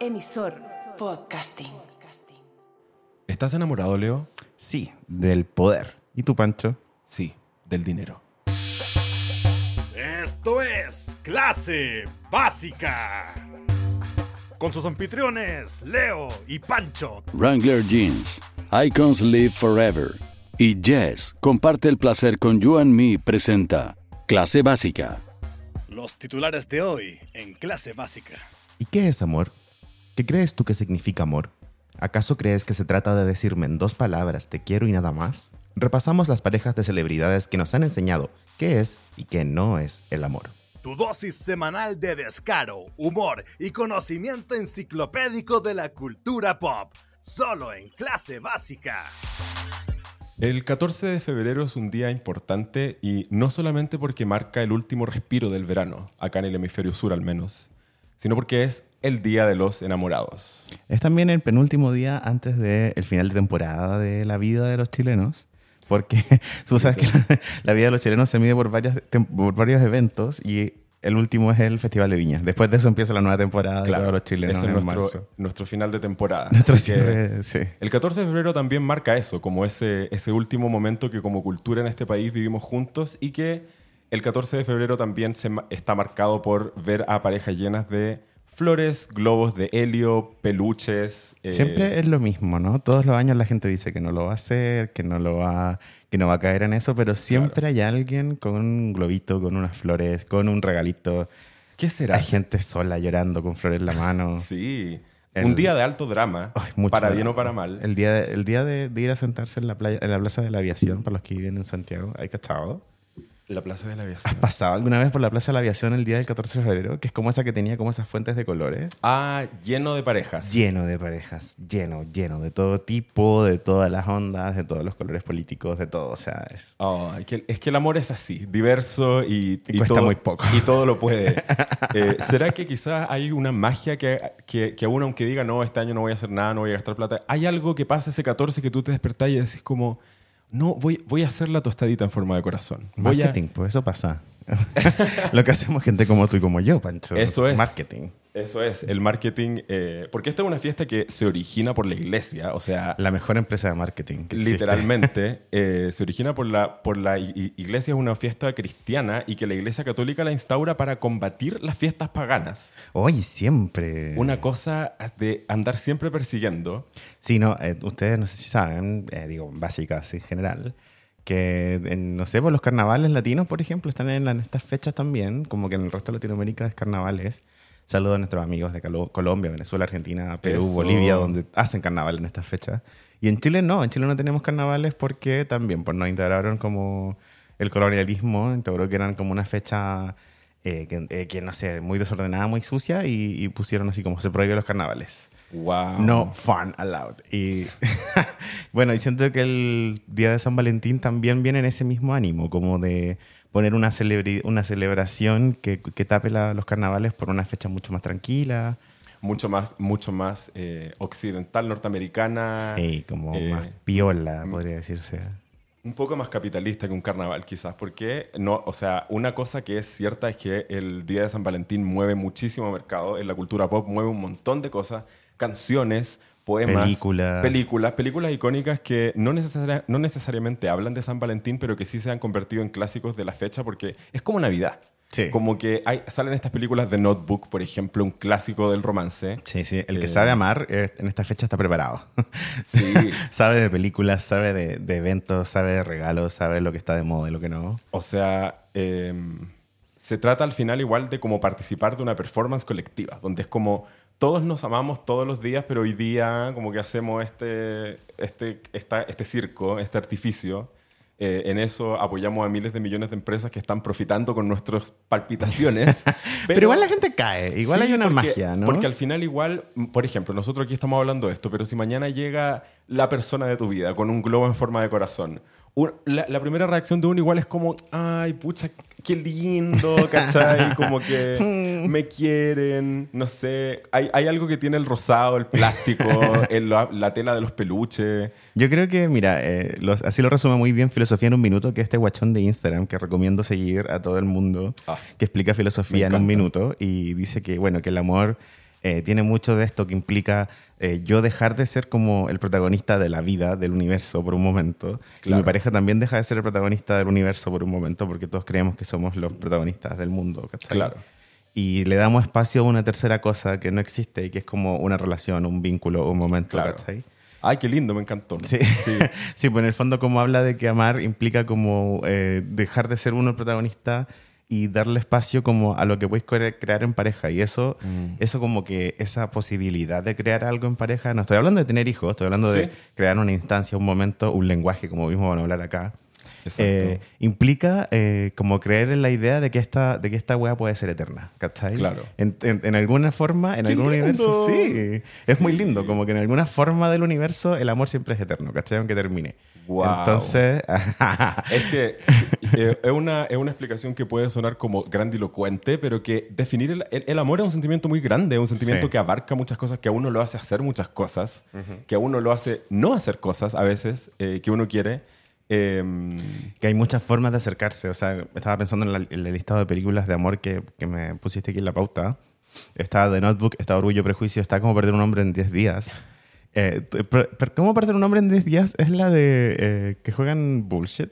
Emisor Podcasting. ¿Estás enamorado, Leo? Sí, del poder. ¿Y tú, Pancho? Sí, del dinero. Esto es Clase Básica. Con sus anfitriones, Leo y Pancho. Wrangler Jeans, Icons Live Forever. Y Jess comparte el placer con You and Me presenta Clase Básica. Los titulares de hoy en Clase Básica. ¿Y qué es amor? ¿Qué crees tú que significa amor? ¿Acaso crees que se trata de decirme en dos palabras te quiero y nada más? Repasamos las parejas de celebridades que nos han enseñado qué es y qué no es el amor. Tu dosis semanal de descaro, humor y conocimiento enciclopédico de la cultura pop. Solo en Clase Básica. El 14 de febrero es un día importante y no solamente porque marca el último respiro del verano, acá en el hemisferio sur al menos, sino porque es el Día de los Enamorados. Es también el penúltimo día antes del final de temporada de la vida de los chilenos. Porque tú sabes que la, la vida de los chilenos se mide por, varias, por varios eventos y el último es el Festival de Viña. Después de eso empieza la nueva temporada de todos los chilenos es en nuestro, marzo. nuestro final de temporada. Nuestro cierre, sí. El 14 de febrero también marca eso, como ese, ese último momento que como cultura en este país vivimos juntos y que el 14 de febrero también se está marcado por ver a parejas llenas de flores, globos de helio, peluches. eh, Siempre es lo mismo, ¿no? Todos los años la gente dice que no lo va a hacer, que no lo va, que no va a caer en eso, pero siempre hay alguien con un globito, con unas flores, con un regalito. ¿Qué será? Hay gente sola llorando con flores en la mano. Sí. El- Un día de alto drama, Ay, para bien o para mal. El día, de, el día de, de ir a sentarse en la, playa, en la Plaza de la Aviación, para los que viven en Santiago, ¿hay cachado? La Plaza de la ¿Has Aviación. pasado alguna vez por la Plaza de la Aviación el día del 14 de febrero? Que es como esa que tenía como esas fuentes de colores. Ah, lleno de parejas. Lleno de parejas, lleno, lleno, de todo tipo, de todas las ondas, de todos los colores políticos, de todo. O sea, es, que- es que el amor es así, diverso y, Y cuesta todo, muy poco. Y todo lo puede. Eh, ¿Será que quizás hay una magia que, que, que aún aunque diga, no, este año no voy a hacer nada, no voy a gastar plata, hay algo que pasa ese 14 que tú te despertás y decís como, no, voy, voy a hacer la tostadita en forma de corazón. Voy a- marketing, pues eso pasa. Lo que hacemos gente como tú y como yo, Pancho. Eso es. Marketing. Eso es, el marketing, eh, porque esta es una fiesta que se origina por la iglesia, o sea, La mejor empresa de marketing. que. Literalmente, eh, se origina por la, por la iglesia, es una fiesta cristiana y que la iglesia católica la instaura para combatir las fiestas paganas. Hoy siempre. Una cosa de andar siempre persiguiendo. Sí, no, eh, ustedes no sé si saben, digo, básicas en general, que, en, no sé, por los carnavales latinos, por ejemplo, están en, en estas fechas también, como que en el resto de Latinoamérica es carnavales. Saludos a nuestros amigos de Colombia, Venezuela, Argentina, Perú, Eso. Bolivia, donde hacen carnaval en estas fechas. Y en Chile no, en Chile no tenemos carnavales porque también pues, nos integraron como el colonialismo, integró que eran como una fecha eh, que, eh, que, no sé, muy desordenada, muy sucia y, y pusieron así como se prohíben los carnavales. Wow. No fun allowed. Y bueno, y siento que el día de San Valentín también viene en ese mismo ánimo, como de poner una, una celebración que, que tape la- los carnavales por una fecha mucho más tranquila. Mucho más, mucho más eh, occidental, norteamericana. Sí, como eh, más piola, podría decirse. Un poco más capitalista que un carnaval, quizás, porque no, o sea, una cosa que es cierta es que el Día de San Valentín mueve muchísimo mercado, en la cultura pop mueve un montón de cosas, canciones, poemas, Películas. películas, películas icónicas que no, necesaria- no necesariamente hablan de San Valentín, pero que sí se han convertido en clásicos de la fecha porque es como Navidad. Sí. Como que hay, salen estas películas de Notebook, por ejemplo, un clásico del romance. Sí, sí. El que Eh, sabe amar eh, en esta fecha está preparado. Sí. sabe de películas, sabe de, de eventos, sabe de regalos, sabe lo que está de moda y lo que no. O sea, em, se trata al final igual de como participar de una performance colectiva, donde es como todos nos amamos todos los días, pero hoy día como que hacemos este, este, esta- este circo, este artificio. Eh, en eso apoyamos a miles de millones de empresas que están profitando con nuestras palpitaciones. Pero, igual la gente cae, igual Sí, hay una porque- magia, ¿no? Porque al final igual, por ejemplo, nosotros aquí estamos hablando de esto, pero si mañana llega la persona de tu vida con un globo en forma de corazón, la, la primera reacción de uno igual es como, ay, pucha, qué lindo, ¿cachai? Como que me quieren, no sé. Hay, hay algo que tiene el rosado, el plástico, el- la, la tela de los peluches. Yo creo que, mira, eh, los- así lo resume muy bien Filosofía en un Minuto, que es este guachón de Instagram que recomiendo seguir a todo el mundo, Ah, que explica filosofía en un minuto y dice que, bueno, que el amor Eh, tiene mucho de esto que implica eh, yo dejar de ser como el protagonista de la vida, del universo, por un momento. Y mi pareja también deja de ser el protagonista del universo por un momento, porque todos creemos que somos los protagonistas del mundo. ¿cachai? Claro. Y le damos espacio a una tercera cosa que no existe y que es como una relación, un vínculo, un momento. Claro. ¿cachai? Ay, qué lindo, me encantó. Sí. sí. Sí, pues en el fondo como habla de que amar implica como eh, dejar de ser uno el protagonista y darle espacio como a lo que puedes cre- crear en pareja. Y eso, Mm. eso como que esa posibilidad de crear algo en pareja, no estoy hablando de tener hijos, estoy hablando de crear una instancia, un momento, un lenguaje, como mismo van a hablar acá. Eh, implica eh, como creer en la idea de que esta, de que esta wea puede ser eterna, ¿cachai? Claro. En, en- en alguna forma, en ¡Qué algún universo, lindo! sí. Es muy Sí. lindo, como que en alguna forma del universo el amor siempre es eterno, ¿cachai? Aunque termine. Guau. Entonces, Es que eh, es, una, es una explicación que puede sonar como grandilocuente, pero que definir el, el- el amor es un sentimiento muy grande, es un sentimiento Sí. que abarca muchas cosas, que a uno lo hace hacer muchas cosas, que a uno lo hace no hacer cosas a veces eh, que uno quiere. Em, que hay muchas formas de acercarse. O sea, estaba pensando en, la- en el listado de películas de amor que, que me pusiste aquí en la pauta. Está The Notebook, está Orgullo Prejuicio, está Cómo perder un hombre en 10 días. Eh, ¿Cómo perder un hombre en 10 días? Es la de eh, que juegan bullshit.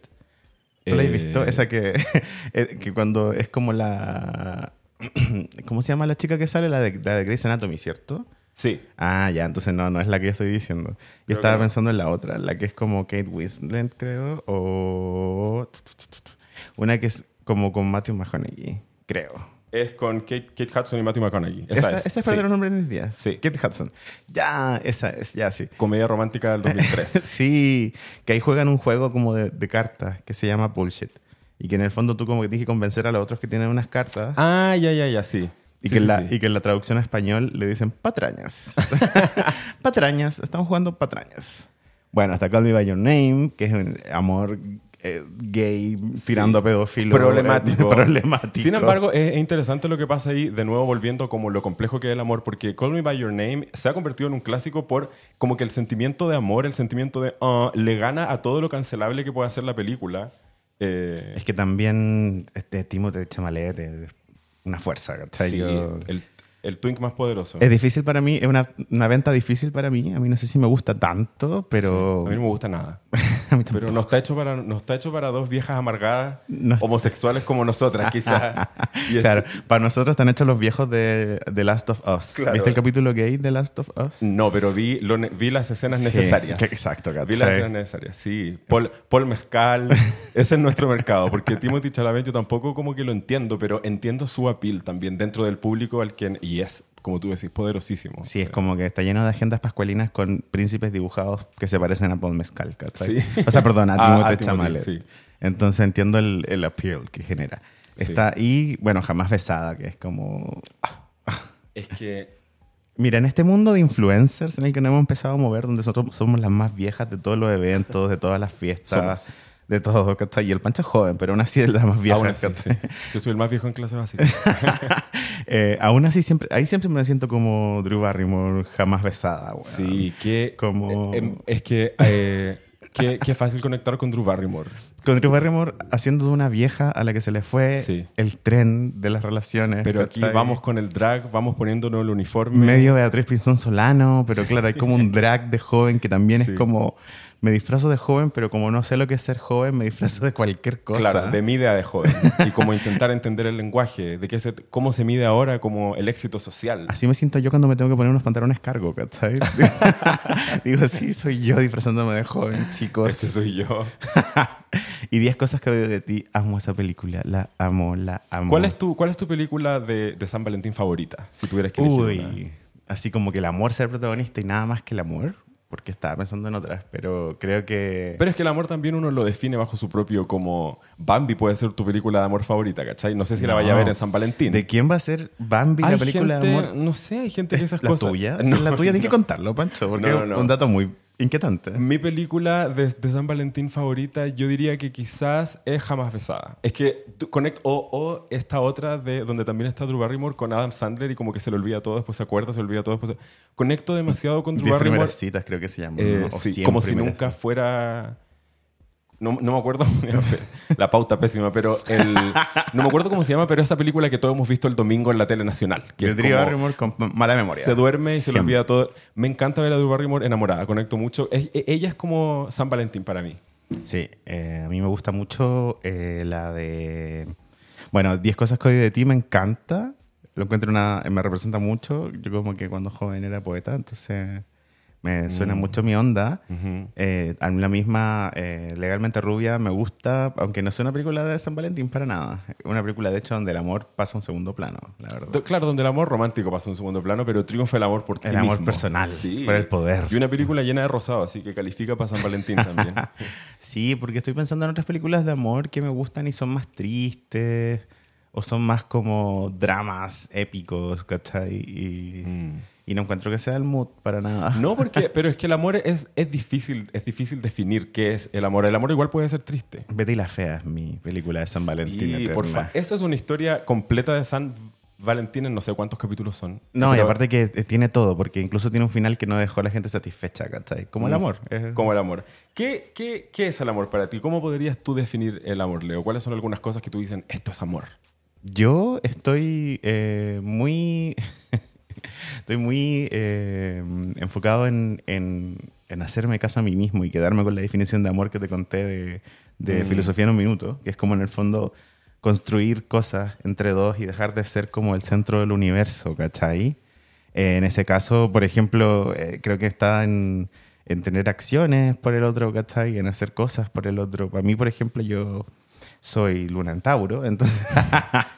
¿Tú la has Eh, visto? Esa que, eh, que cuando es como la... ¿Cómo se llama la chica que sale? La de, la de Grey's Anatomy, ¿cierto? Sí, Ah, ya, entonces no, no es la que yo estoy diciendo. Yo Creo estaba que pensando en la otra, la que es como Kate Winslet, creo, o una que es como con Matthew McConaughey, creo. es con Kate, Kate Hudson y Matthew McConaughey. Esa, Esa, esa es, es. para sí. los nombres de mis días. Sí. Kate Hudson. Ya, esa es, ya sí. Comedia romántica del 2003. sí, que ahí juegan un juego como de, de cartas que se llama Bullshit. Y que en el fondo tú como que tienes que convencer a los otros que tienen unas cartas. ah, ya, ya, ya, sí. Y, Sí, que en sí, la, sí. y que en la traducción a español le dicen patrañas. patrañas, estamos jugando patrañas. Bueno, hasta Call Me By Your Name, que es un amor eh, gay tirando a pedófilo. problemático. eh, problemático. Sin embargo, es, es interesante lo que pasa ahí, de nuevo volviendo como lo complejo que es el amor, porque Call Me By Your Name se ha convertido en un clásico por como que el sentimiento de amor, el sentimiento de ah, le gana a todo lo cancelable que puede hacer la película. Eh, es que también este Timothée Chalamet es una fuerza, ¿cachai? sí, Yo- el, el twink más poderoso. Es difícil para mí, es una, una venta difícil para mí. A mí no sé si me gusta tanto, pero... A mí no me gusta nada. A mí. Pero no está hecho para, no está hecho para dos viejas amargadas, No. homosexuales como nosotras, quizás. Claro, para nosotros están hechos los viejos de The Last of Us. Claro. ¿Viste el capítulo gay de Last of Us? No, pero vi, lo vi las escenas Sí, necesarias. que- exacto, Vi las escenas necesarias, sí. Paul, Paul Mezcal, ese es nuestro mercado. Porque Timothy Chalamet yo tampoco como que lo entiendo, pero entiendo su appeal también dentro del público al que... Y es, como tú decís, poderosísimo. Sí, O es como que está lleno de agendas pascualinas con príncipes dibujados que se parecen a Paul Mezcal, ¿cachai? Sí. O sea, perdón, a Timothée Chalamet. sí. Entonces entiendo el, el appeal que genera. Sí. Está, y, bueno, jamás besada, que es como... Es que... Mira, en este mundo de influencers en el que nos hemos empezado a mover, donde nosotros somos las más viejas de todos los eventos, de todas las fiestas, Somos. De todo, ¿cachai? Y el Pancho es joven, pero aún así es la más vieja. aún así, ¿cachai? sí. Yo soy el más viejo en clase básica. Eh, aún así, siempre, ahí siempre me siento como Drew Barrymore, jamás besada. Sí, que... Como- eh, em, es que... eh, qué, qué fácil conectar con Drew Barrymore. Con Drew Barrymore haciendo de una vieja a la que se le fue Sí. el tren de las relaciones. Pero aquí ¿cachai? vamos con el drag, vamos poniéndonos el uniforme. Medio Beatriz Pinzón Solano, pero claro, hay como un drag de joven que también Sí. es como. Me disfrazo de joven, pero como no sé lo que es ser joven, me disfrazo de cualquier cosa. Claro, de mi idea de joven. y como intentar entender el lenguaje, de qué se, cómo se mide ahora como el éxito social. Así me siento yo cuando me tengo que poner unos pantalones cargo, ¿cachai? Digo, sí, soy yo disfrazándome de joven, chicos. Este soy yo. y 10 cosas que veo de ti. Amo esa película, la amo, la amo. ¿Cuál es tu, cuál es tu película de, de San Valentín favorita? Si tuvieras que elegir una. Uy, así como que el amor sea el protagonista y nada más que el amor, porque estaba pensando en otras, pero creo que... Pero es que el amor también uno lo define bajo su propio como... Bambi puede ser tu película de amor favorita, ¿cachai? No sé si la vaya a ver en San Valentín. ¿De quién va a ser Bambi, la película gente- de amor? No sé, hay gente que esas ¿La cosas... tuya? No, la tuya, tienes que contarlo, Pancho, porque es un dato muy inquietante. Mi película de, de San Valentín favorita, yo diría que quizás es Jamás Besada. Es que tú conect, o, o esta otra de donde también está Drew Barrymore con Adam Sandler y como que se le olvida todo, después se acuerda, se olvida todo, después se- Conecto demasiado con Drew Diez Barrymore. primeras citas creo que se llama. eh, ¿no? Sí, como si nunca citas. fuera... No, no me acuerdo, la pauta pésima, pero el, no me acuerdo cómo se llama, pero esa película que todos hemos visto el domingo en la tele nacional. Que De Drew Barrymore con mala memoria. se duerme y se Siempre. olvida todo. Me encanta ver a Drew Barrymore enamorada, conecto mucho. Es- e- ella es como San Valentín para mí. Sí, eh, a mí me gusta mucho eh, la de... Bueno, 10 cosas que odio de ti me encanta. Lo encuentro una... Me representa mucho. Yo como que cuando joven era poeta, entonces me suena mucho mi onda. Eh, a mí la misma eh, Legalmente Rubia me gusta, aunque no sea una película de San Valentín para nada. Una película, de hecho, donde el amor pasa a un segundo plano, la verdad. Claro, donde el amor romántico pasa en un segundo plano, pero triunfa el amor por ti El amor personal, por el poder. Y una película llena de rosado, así que califica para San Valentín también. Sí, porque estoy pensando en otras películas de amor que me gustan y son más tristes o son más como dramas épicos, ¿cachai? Y, y no encuentro que sea el mood para nada. No, porque, pero es que el amor es, es difícil, es difícil definir qué es el amor. El amor igual puede ser triste. Betty la Fea es mi película de San Valentín. Y eterna. por fa- Eso es una historia completa de San Valentín en no sé cuántos capítulos son. No, y aparte que eh, tiene todo, porque incluso tiene un final que no dejó a la gente satisfecha, ¿cachai? Como el Mm. amor. Como el amor. ¿Qué, qué, qué es el amor para ti? ¿Cómo podrías tú definir el amor, Leo? ¿Cuáles son algunas cosas que tú dices, esto es amor? Yo estoy eh, muy. estoy muy eh, enfocado en, en- en hacerme caso a mí mismo y quedarme con la definición de amor que te conté de, de Mm. filosofía en un minuto, que es como en el fondo construir cosas entre dos y dejar de ser como el centro del universo, ¿cachai? Eh, en ese caso, por ejemplo, eh, creo que está en, en tener acciones por el otro, ¿cachai? En hacer cosas por el otro. Para mí, por ejemplo, yo soy luna en Tauro, entonces...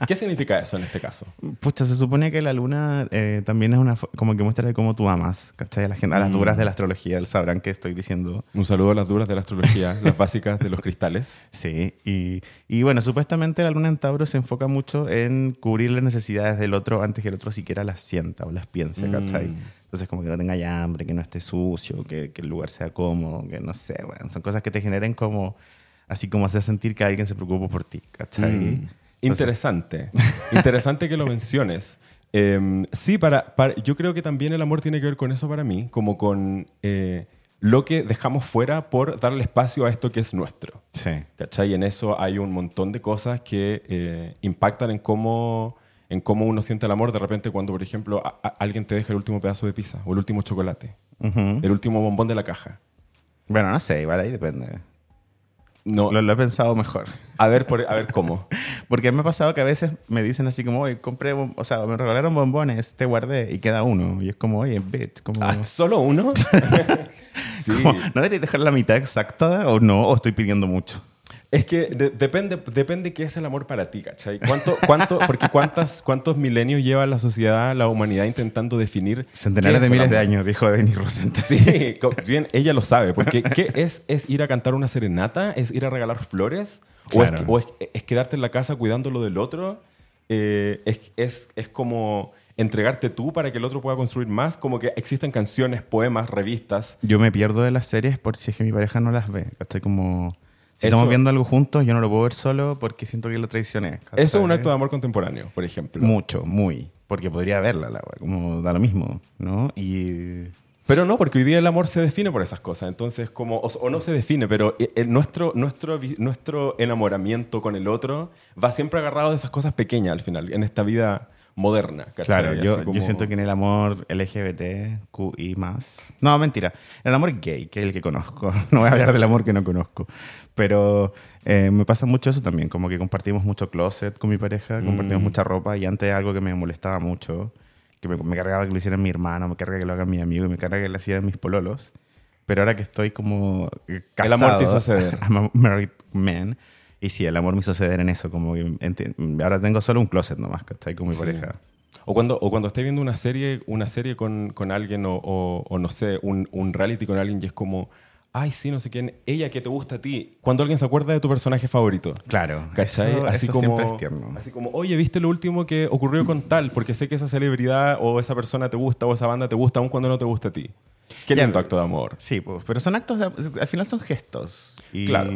¿Qué significa eso en este caso? Pucha, se supone que la luna eh, también es una como que muestra cómo tú amas, ¿cachai? A, la gente, a las duras de la astrología, sabrán que estoy diciendo. Un saludo a las duras de la astrología, las básicas de los cristales. Sí, y, y bueno, supuestamente la luna en Tauro se enfoca mucho en cubrir las necesidades del otro antes que el otro siquiera las sienta o las piense, ¿cachai? Mm. Entonces, como que no tenga hambre, que no esté sucio, que, que el lugar sea cómodo, que no sé, bueno, son cosas que te generen como, así como hacer sentir que alguien se preocupa por ti, ¿cachai? Mm. Interesante. Interesante que lo menciones. Eh, sí, para, para- yo creo que también el amor tiene que ver con eso para mí, como con eh, lo que dejamos fuera por darle espacio a esto que es nuestro. Sí. ¿Cachai? Y en eso hay un montón de cosas que eh, impactan en cómo, en cómo uno siente el amor de repente cuando, por ejemplo, a- a- alguien te deja el último pedazo de pizza o el último chocolate, Ujú. el último bombón de la caja. Bueno, no sé, igual ahí depende. No, Lo, lo he pensado mejor. a ver, por- a ver cómo. Porque me ha pasado que a veces me dicen así como, oye, compré, o sea, me regalaron bombones, te guardé y queda uno. Y es como, oye, bitch, como... Ah, ¿Solo uno? sí. como, ¿No debería dejar la mitad exacta o no? ¿O estoy pidiendo mucho? Es que de- depende, depende qué es el amor para ti, ¿cachai? ¿Cuánto, cuánto, porque cuántas, ¿cuántos milenios lleva la sociedad, la humanidad intentando definir Centenares de miles de años, dijo Denis Rosente. Sí, bien, ella lo sabe. Porque ¿qué es, es ir a cantar una serenata? ¿Es ir a regalar flores? ¿O, es, Claro. o es- es quedarte en la casa cuidando lo del otro? Eh, es, es, es como entregarte tú para que el otro pueda construir más. Como que existen canciones, poemas, revistas. Yo me pierdo de las series por si es que mi pareja no las ve. Estoy como... Si Eso- estamos viendo algo juntos, yo no lo puedo ver solo porque siento que lo traicioné. Eso es un acto de amor contemporáneo, por ejemplo. Mucho, muy. Porque podría verla, la como da lo mismo, ¿no? Y... Pero no, porque hoy día el amor se define por esas cosas. Entonces, como, o, o no se define, pero eh, eh, nuestro, nuestro, nuestro enamoramiento con el otro va siempre agarrado de esas cosas pequeñas al final, en esta vida moderna. ¿cachai? Claro, yo, como- yo siento que en el amor LGBT, QI más. No, mentira. El amor gay, que es el que conozco. No voy a hablar del amor que no conozco. Pero eh, me pasa mucho eso también. Como que compartimos mucho closet con mi pareja, compartimos Mm. mucha ropa. Y antes algo que me molestaba mucho, que me, me cargaba que lo hiciera mi hermano, me carga que lo haga mi amigo me carga que lo hicieran mis pololos. Pero ahora que estoy como eh, El casado, amor te hizo ceder. I'm a married man. Y sí, el amor me hizo ceder en eso. Como que ahora tengo solo un closet nomás, ¿cachai? Con mi Sí. pareja. O cuando, o cuando estés viendo una serie, una serie con, con alguien o, o- o no sé, un, un reality con alguien y es como, ay, sí, no sé quién, ella que te gusta a ti. Cuando alguien se acuerda de tu personaje favorito. Claro, ¿Cachai? eso, así eso como, siempre es tierno. Así como, oye, ¿viste lo último que ocurrió con tal? Porque sé que esa celebridad o esa persona te gusta o esa banda te gusta aun cuando no te gusta a ti. Qué Ya, lindo acto de amor. Sí, pues, pero son actos, de- al final son gestos. Y, Claro.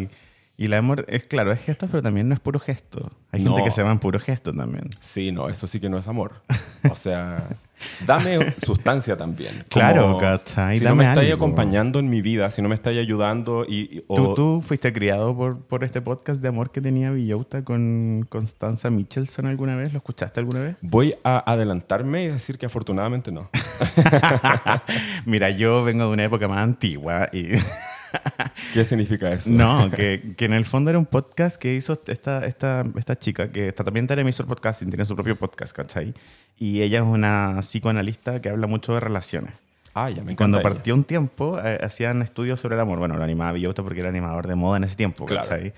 Y el amor, es claro, es gestos, pero también no es puro gesto. Hay No. gente que se en puro gesto también. Sí, no, eso sí que no es amor. O sea, dame sustancia también. Claro, ¿cachai? Si no me estáis acompañando en mi vida, si no me estáis ayudando y... y- o- ¿Tú, tú fuiste criado por, por este podcast de amor que tenía Villauta con Constanza Michelson alguna vez? ¿Lo escuchaste alguna vez? Voy a adelantarme y decir que afortunadamente no. Mira, yo vengo de una época más antigua y... ¿Qué significa eso? No, que, que en el fondo era un podcast que hizo esta, esta, esta chica, que está, también en emisor podcasting, tiene su propio podcast, ¿cachai? Y ella es una psicoanalista que habla mucho de relaciones. Ah, ya me cuando ella. partió un tiempo, eh, hacían estudios sobre el amor. Bueno, lo animaba Villota porque era animador de moda en ese tiempo, Claro. ¿cachai?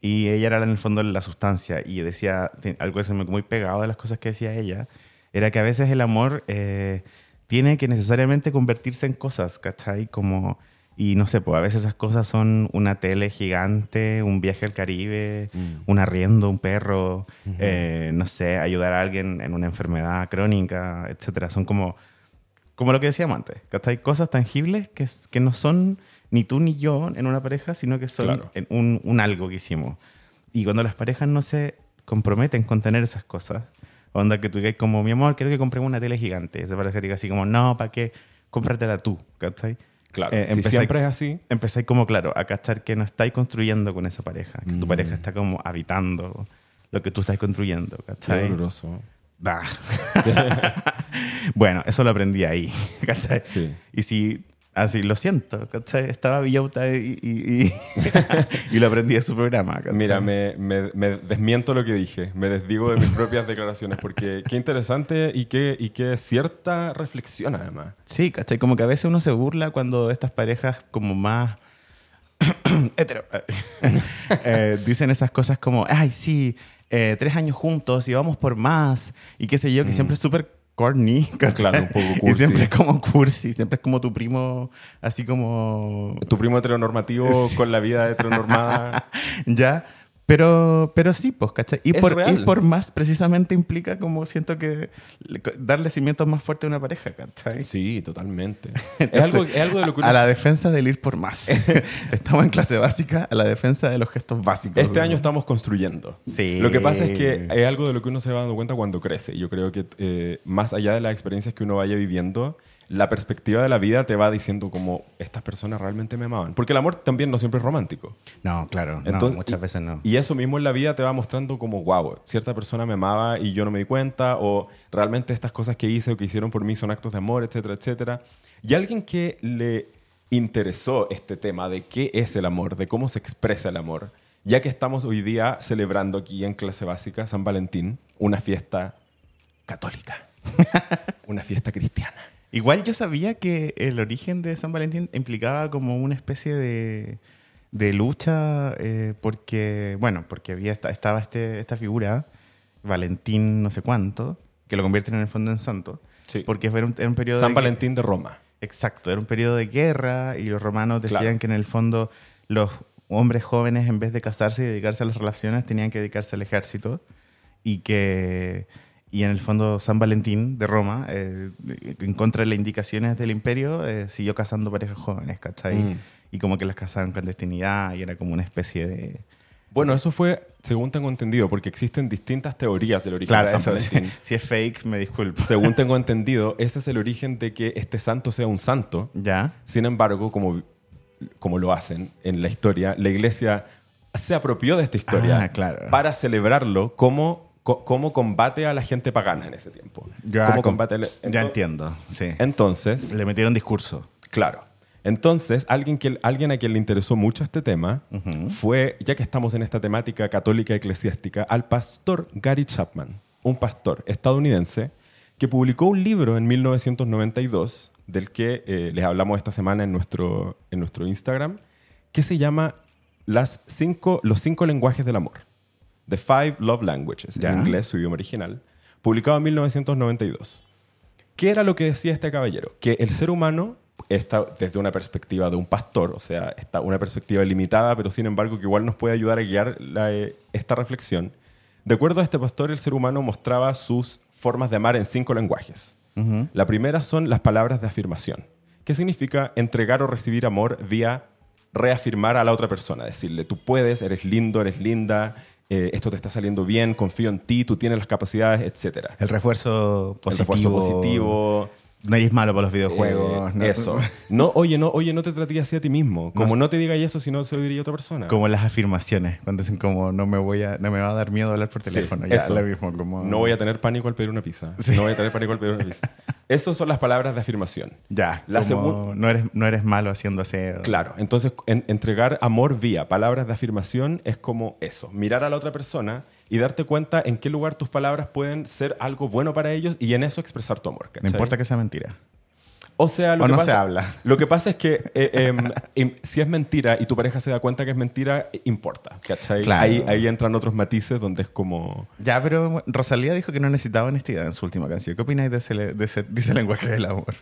Y ella era en el fondo la sustancia. Y decía, algo que se me muy pegado de las cosas que decía ella, era que a veces el amor eh, tiene que necesariamente convertirse en cosas, ¿cachai? Como, y no sé, pues a veces esas cosas son una tele gigante, un viaje al Caribe, un arriendo, un perro, eh, no sé, ayudar a alguien en una enfermedad crónica, etcétera. Son como como lo que decíamos antes, ¿cachai? Cosas tangibles que, que no son ni tú ni yo en una pareja, sino que son Claro. en un, un algo que hicimos. Y cuando las parejas no se comprometen con tener esas cosas, onda que tú digas como, mi amor, quiero que compremos una tele gigante. Esa pareja te diga así como, no, ¿para qué? Cómpratela tú, ¿cachai? Claro, Eh, si siempre es así, Empezáis como, claro, a cachar que no estáis construyendo con esa pareja, que tu Mm. pareja está como habitando lo que tú estás construyendo, qué ¿cachai? doloroso. Bah. bueno, eso lo aprendí ahí, ¿cachai? Sí. Y si, así, lo siento, ¿cachai? Estaba Villauta y, y, y, y lo aprendí de su programa, ¿cachai? Mira, me, me- me desmiento lo que dije, me desdigo de mis propias declaraciones, porque qué interesante y qué, y qué cierta reflexión además. Sí, ¿cachai? Como que a veces uno se burla cuando estas parejas como más... hetero, eh, dicen esas cosas como, ay, sí, eh, tres años juntos y vamos por más, y qué sé yo, que siempre es súper corny. Claro, un poco Y cursi. siempre es como cursi, siempre es como tu primo, así como... Tu primo heteronormativo Sí. con la vida heteronormada. Ya, pero, pero sí, pues, ¿cachai? Y por, y por más precisamente implica como siento que le- darle cimientos más fuertes a una pareja, ¿cachai? Sí, totalmente. Es algo, es algo de lo uno A la defensa del ir por más. Estamos en clase básica, a la defensa de los gestos básicos. Este año estamos construyendo. Sí. Lo que pasa es que es algo de lo que uno se va dando cuenta cuando crece. Yo creo que eh, más allá de las experiencias que uno vaya viviendo, la perspectiva de la vida te va diciendo como estas personas realmente me amaban. Porque el amor también no siempre es romántico. No, claro, no, Entonces, muchas y- veces no. Y eso mismo en la vida te va mostrando como, wow, cierta persona me amaba y yo no me di cuenta, o realmente estas cosas que hice o que hicieron por mí son actos de amor, etcétera, etcétera. Y alguien que le interesó este tema de qué es el amor, de cómo se expresa el amor, ya que estamos hoy día celebrando aquí en clase básica San Valentín, una fiesta católica, una fiesta cristiana. Igual yo sabía que el origen de San Valentín implicaba como una especie de, de lucha, eh, porque, bueno, porque había esta- estaba este, esta figura, Valentín no sé cuánto, que lo convierten en el fondo en santo, Sí. porque era un, era un periodo San de- Valentín de Roma. Exacto, era un periodo de guerra y los romanos decían Claro. que en el fondo los hombres jóvenes en vez de casarse y dedicarse a las relaciones tenían que dedicarse al ejército y que y en el fondo San Valentín de Roma eh, en contra de las indicaciones del imperio eh, siguió casando parejas jóvenes, ¿cachai? Mm. Y como que las casaban en clandestinidad y era como una especie de... Bueno, eso fue, según tengo entendido, porque existen distintas teorías del origen Claro, de San eso, si, Valentín. si es fake, me disculpo. Según tengo entendido, ese es el origen de que este santo sea un santo. ¿Ya? Sin embargo, como, como lo hacen en la historia, la iglesia se apropió de esta historia Ah, claro. para celebrarlo como, como combate a la gente pagana en ese tiempo. Ya, entiendo, sí. Entonces, Le metieron discurso. Claro. Entonces, alguien, que, alguien a quien le interesó mucho este tema fue, ya que estamos en esta temática católica eclesiástica, al pastor Gary Chapman, un pastor estadounidense que publicó un libro en 1992, del que eh, les hablamos esta semana en nuestro, en nuestro Instagram, que se llama Las cinco, Los cinco lenguajes del amor. The Five Love Languages, Ya. en inglés, su idioma original, publicado en 1992. ¿Qué era lo que decía este caballero? Que el ser humano está desde una perspectiva de un pastor, o sea, está una perspectiva limitada, pero sin embargo que igual nos puede ayudar a guiar la, eh, esta reflexión. De acuerdo a este pastor, el ser humano mostraba sus formas de amar en cinco lenguajes. La primera son las palabras de afirmación, que significa entregar o recibir amor vía reafirmar a la otra persona, decirle, tú puedes, eres lindo, eres linda, eh, esto te está saliendo bien, confío en ti, tú tienes las capacidades, etc. El refuerzo El positivo. refuerzo positivo. No eres malo para los videojuegos. eh, ¿no? Eso. No, oye, no, oye, no te trates así a ti mismo. Como no, te diga eso, si no se lo diría a otra persona. Como las afirmaciones, cuando dicen como no me voy a, no me va a dar miedo hablar por Sí, teléfono. ya, eso. lo mismo, como... No voy a tener pánico al pedir una pizza. No voy a tener pánico al pedir una pizza. Esas son las palabras de afirmación. Ya, La como no, eres, no eres malo haciendo aseo. Claro, entonces en- entregar amor vía palabras de afirmación es como eso, mirar a la otra persona y darte cuenta en qué lugar tus palabras pueden ser algo bueno para ellos y en eso expresar tu amor. No ¿cachai? importa que sea mentira. O sea, lo O que no pasa, se habla. Lo que pasa es que eh, em, si es mentira y tu pareja se da cuenta que es mentira, eh, importa. ¿cachai? Claro. Ahí, ahí entran otros matices donde es como... Ya, pero Rosalía dijo que no necesitaba honestidad en su última canción. ¿Qué opináis de ese, de ese, de ese lenguaje del amor?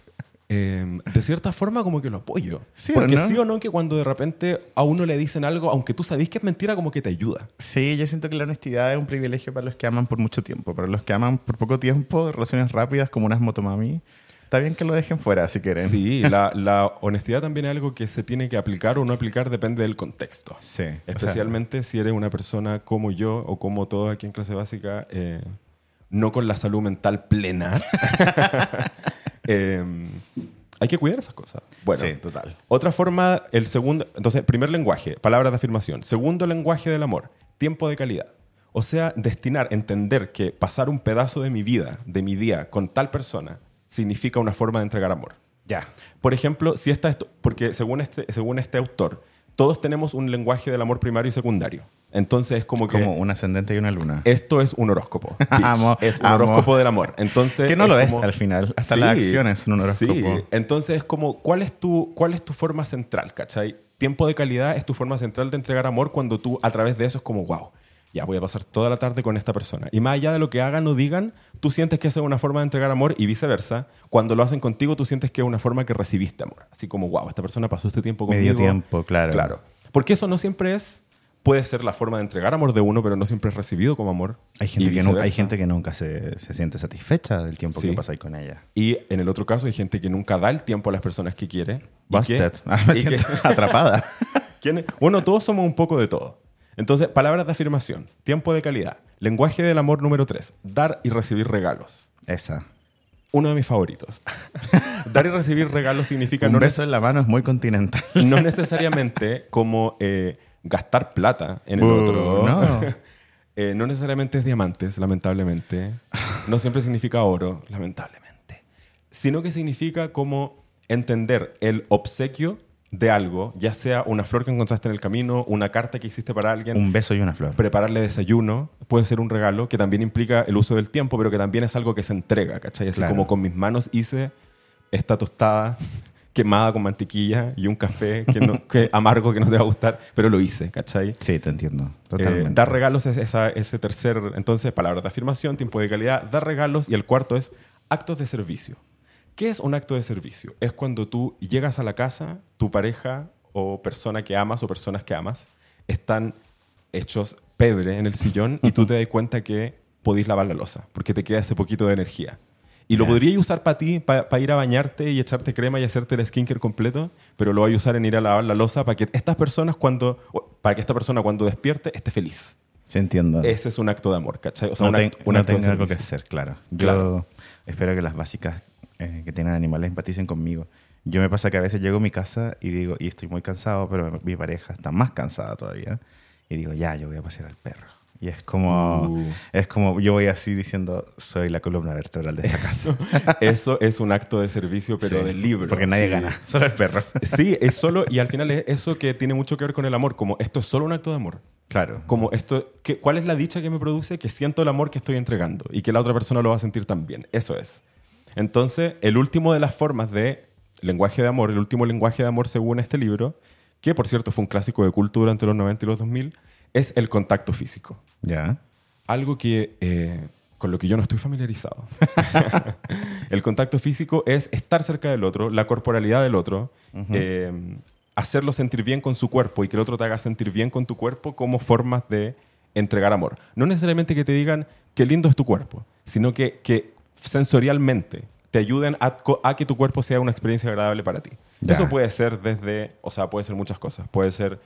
em, de cierta forma como que lo apoyo. Sí, ¿o Porque no? sí o no que cuando de repente a uno le dicen algo, aunque tú sabés que es mentira, como que te ayuda. Sí, yo siento que la honestidad es un privilegio para los que aman por mucho tiempo. Para los que aman por poco tiempo, relaciones rápidas como unas motomami, está bien que lo dejen fuera si quieren. Sí, la, la honestidad también es algo que se tiene que aplicar o no aplicar, depende del contexto. Sí. o sea, Especialmente si eres una persona como yo o como todos aquí en clase básica, eh, no con la salud mental plena. Eh, hay que cuidar esas cosas. Bueno, sí, total. otra forma, el segundo, entonces, primer lenguaje, palabras de afirmación. Segundo lenguaje del amor, tiempo de calidad. O sea, destinar, entender que pasar un pedazo de mi vida, de mi día, con tal persona, significa una forma de entregar amor. Ya. Por ejemplo, si esta, esto- porque según este, según este autor, todos tenemos un lenguaje del amor primario y secundario. Entonces es como que Como un ascendente y una luna. esto es un horóscopo. Amo, es un amo. horóscopo del amor. Entonces Que no lo es como- al final. Hasta las acciones son un horóscopo. Sí, entonces es como, ¿cuál es, tu, ¿cuál es tu forma central? ¿Cachai? Tiempo de calidad es tu forma central de entregar amor cuando tú a través de eso es como, wow, ya voy a pasar toda la tarde con esta persona. Y más allá de lo que hagan o digan, tú sientes que esa es una forma de entregar amor y viceversa. Cuando lo hacen contigo, tú sientes que es una forma que recibiste amor. Así como, wow, esta persona pasó este tiempo conmigo. Medio tiempo, claro. Claro. Porque eso no siempre es, puede ser la forma de entregar amor de uno, pero no siempre es recibido como amor. Hay gente, que, nu- hay gente que nunca se, se siente satisfecha del tiempo Sí. que pasáis con ella. Y en el otro caso hay gente que nunca da el tiempo a las personas que quiere. y que- Busted. Ah, me y que- siento atrapada. Bueno, todos somos un poco de todo. Entonces, palabras de afirmación, tiempo de calidad, lenguaje del amor número 3, dar y recibir regalos. Esa. Uno de mis favoritos. dar y recibir regalos significa Un no, beso en la mano es muy continental. no necesariamente como eh, gastar plata en el Uh, otro. no. Eh, no necesariamente es diamantes, lamentablemente. No siempre significa oro, lamentablemente. Sino que significa como entender el obsequio de algo, ya sea una flor que encontraste en el camino, una carta que hiciste para alguien, Un beso y una flor. prepararle desayuno, puede ser un regalo que también implica el uso del tiempo, pero que también es algo que se entrega, ¿cachai? Así Claro. como con mis manos hice esta tostada quemada con mantequilla y un café que no- que amargo que no te va a gustar, pero lo hice, ¿cachai? Sí, te entiendo. Eh, Totalmente. dar regalos es esa- ese tercer, entonces, palabras de afirmación, tiempo de calidad, dar regalos y el cuarto es actos de servicio. ¿Qué es un acto de servicio? Es cuando tú llegas a la casa, tu pareja o persona que amas o personas que amas están hechos pebre en el sillón y tú te das cuenta que podís lavar la losa porque te queda ese poquito de energía. Y lo Ya. podrías usar para ti, para ir a bañarte y echarte crema y hacerte el skincare completo, pero lo vas a usar en ir a lavar la losa para que estas personas cuando, para que esta persona cuando despierte esté feliz. Sí, entiendo. Ese es un acto de amor, ¿cachai? O sea, no un ten- acto, un no acto de tengo algo que hacer, claro. Yo Claro. espero que las básicas eh, que tienen animales empaticen conmigo. Yo me pasa que a veces llego a mi casa y digo, y estoy muy cansado, pero mi pareja está más cansada todavía. Y digo, ya, yo voy a pasear al perro. Y es como, Uh. es como, yo voy así diciendo, soy la columna vertebral de esta casa. Eso es un acto de servicio, pero Sí, del libro. Porque nadie sí. gana, solo el perro. Sí, es solo, y al final es eso que tiene mucho que ver con el amor, como esto es solo un acto de amor. Claro. Como esto, ¿qué- ¿cuál es la dicha que me produce? Que siento el amor que estoy entregando y que la otra persona lo va a sentir también. Eso es. Entonces, el último de las formas de lenguaje de amor, el último lenguaje de amor según este libro, que por cierto fue un clásico de culto durante los 90 y los 2000, es el contacto físico. Ya. Algo que, eh, con lo que yo no estoy familiarizado. el contacto físico es estar cerca del otro, la corporalidad del otro, eh, hacerlo sentir bien con su cuerpo y que el otro te haga sentir bien con tu cuerpo como formas de entregar amor. No necesariamente que te digan qué lindo es tu cuerpo, sino que, que sensorialmente te ayuden a, que tu cuerpo sea una experiencia agradable para ti. Ya. Eso puede ser desde, o sea, puede ser muchas cosas. Puede ser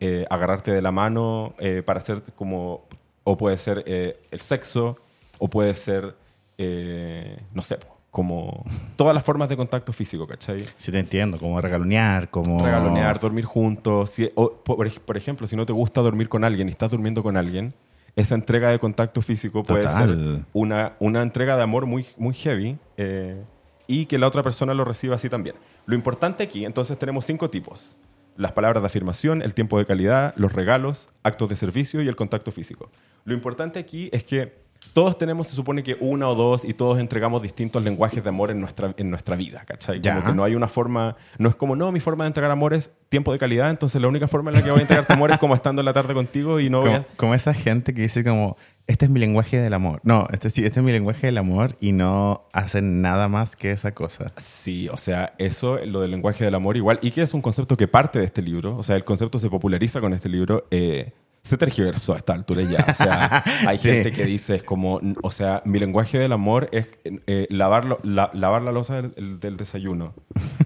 eh, agarrarte de la mano eh, para hacer como o puede ser eh, el sexo, o puede ser, no sé, como todas las formas de contacto físico, ¿cachai? Sí te entiendo, como regalonear, como... Regalonear, dormir juntos. Si- o, por, por ejemplo, si no te gusta dormir con alguien y estás durmiendo con alguien, esa entrega de contacto físico puede Total. ser una, una entrega de amor muy, muy heavy eh, y que la otra persona lo reciba así también. Lo importante aquí, entonces tenemos cinco tipos. Las palabras de afirmación, el tiempo de calidad, los regalos, actos de servicio y el contacto físico. Lo importante aquí es que todos tenemos, se supone que una o dos, y todos entregamos distintos lenguajes de amor en nuestra, en nuestra vida, ¿cachai? Ya. Como que no hay una forma, no es como, no, mi forma de entregar amor es tiempo de calidad, entonces la única forma en la que voy a entregar tu amor es como estando en la tarde contigo y no voy Como, a... como esa gente que dice como, este es mi lenguaje del amor. No, este sí, este es mi lenguaje del amor y no hacen nada más que esa cosa. Sí, o sea, eso, lo del lenguaje del amor igual, y que es un concepto que parte de este libro, o sea, el concepto se populariza con este libro, eh, se tergiversó a esta altura ya, o sea, hay Sí. gente que dice, es como, o sea, mi lenguaje del amor es eh, lavar, la, lavar la losa del, del desayuno.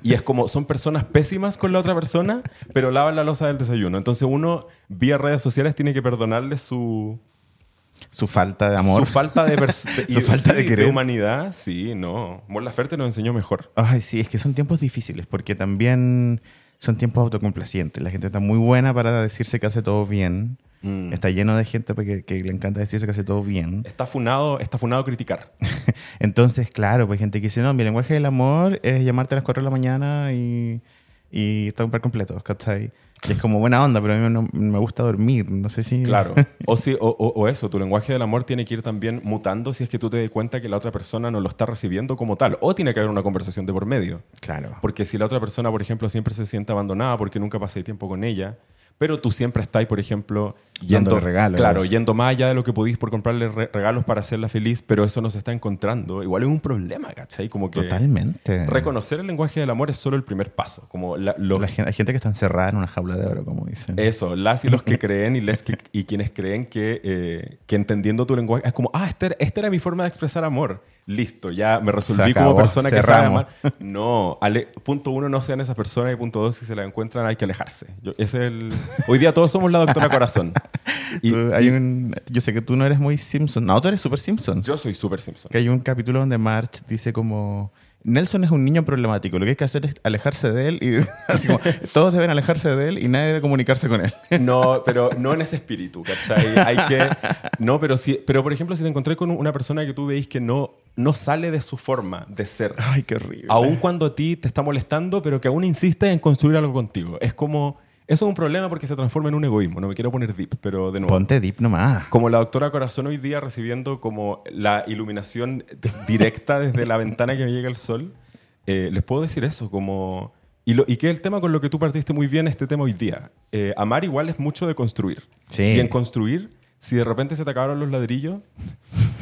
Y es como, son personas pésimas con la otra persona, pero lavan la losa del desayuno. Entonces uno, vía redes sociales, tiene que perdonarle su... Su falta de amor. Su falta de, de- Su falta de querer. humanidad, sí, no. Mon Laferte nos enseñó mejor. Ay, sí, es que son tiempos difíciles porque también son tiempos autocomplacientes. La gente está muy buena para decirse que hace todo bien. Mm. Está lleno de gente que, que le encanta decirse que hace todo bien. Está funado, está funado criticar. Entonces, claro, pues hay gente que dice, no, mi lenguaje del amor es llamarte a las 4 de la mañana y, y estar un par completo, ¿cachai? Y es como buena onda, pero a mí no, me gusta dormir, no sé si... Claro. O, o, o- o eso, tu lenguaje del amor tiene que ir también mutando si es que tú te das cuenta que la otra persona no lo está recibiendo como tal. O tiene que haber una conversación de por medio. Claro. Porque si la otra persona, por ejemplo, siempre se siente abandonada porque nunca pasé tiempo con ella, pero tú siempre estás, por ejemplo, yendo, regalos. claro, yendo más allá de lo que podís por comprarle re- regalos para hacerla feliz, pero eso no se está encontrando. Igual es un problema, ¿cachai? Como que Totalmente. reconocer el lenguaje del amor es solo el primer paso. Como la- lo- La gen- hay gente que está encerrada en una jaula de oro, como dicen. Eso, las y los que creen y, les que- y quienes creen que, eh, que entendiendo tu lenguaje es como, ah, esta era, esta era mi forma de expresar amor. Listo, ya me resolví acabó, como persona que sabe amar. No, ale- punto uno, no sean esas personas y punto dos, si se la encuentran hay que alejarse. Yo, es el... Hoy día todos somos la doctora Corazón. Y, Tú- hay y un- yo sé que tú no eres muy Simpson. No, tú eres super Simpsons. yo soy súper Simpson. Que hay un capítulo donde March dice como... Nelson es un niño problemático. Lo que hay que hacer es alejarse de él y así como, todos deben alejarse de él y nadie debe comunicarse con él. No, pero no en ese espíritu, ¿cachai? Hay que... No, pero, si, pero por ejemplo, si te encontré con una persona que tú veis que no, no sale de su forma de ser, Ay, qué horrible. aun cuando a ti te está molestando, pero que aún insiste en construir algo contigo. Es como... Eso es un problema porque se transforma en un egoísmo. No me quiero poner deep, pero de nuevo. Ponte deep nomás. Como la doctora Corazón hoy día recibiendo como la iluminación directa desde la ventana que me llega el sol, eh, les puedo decir eso, como... Y, lo, y que el tema con lo que tú partiste muy bien, este tema hoy día. Eh, amar igual es mucho de construir. Sí. Y en construir, si de repente se te acabaron los ladrillos,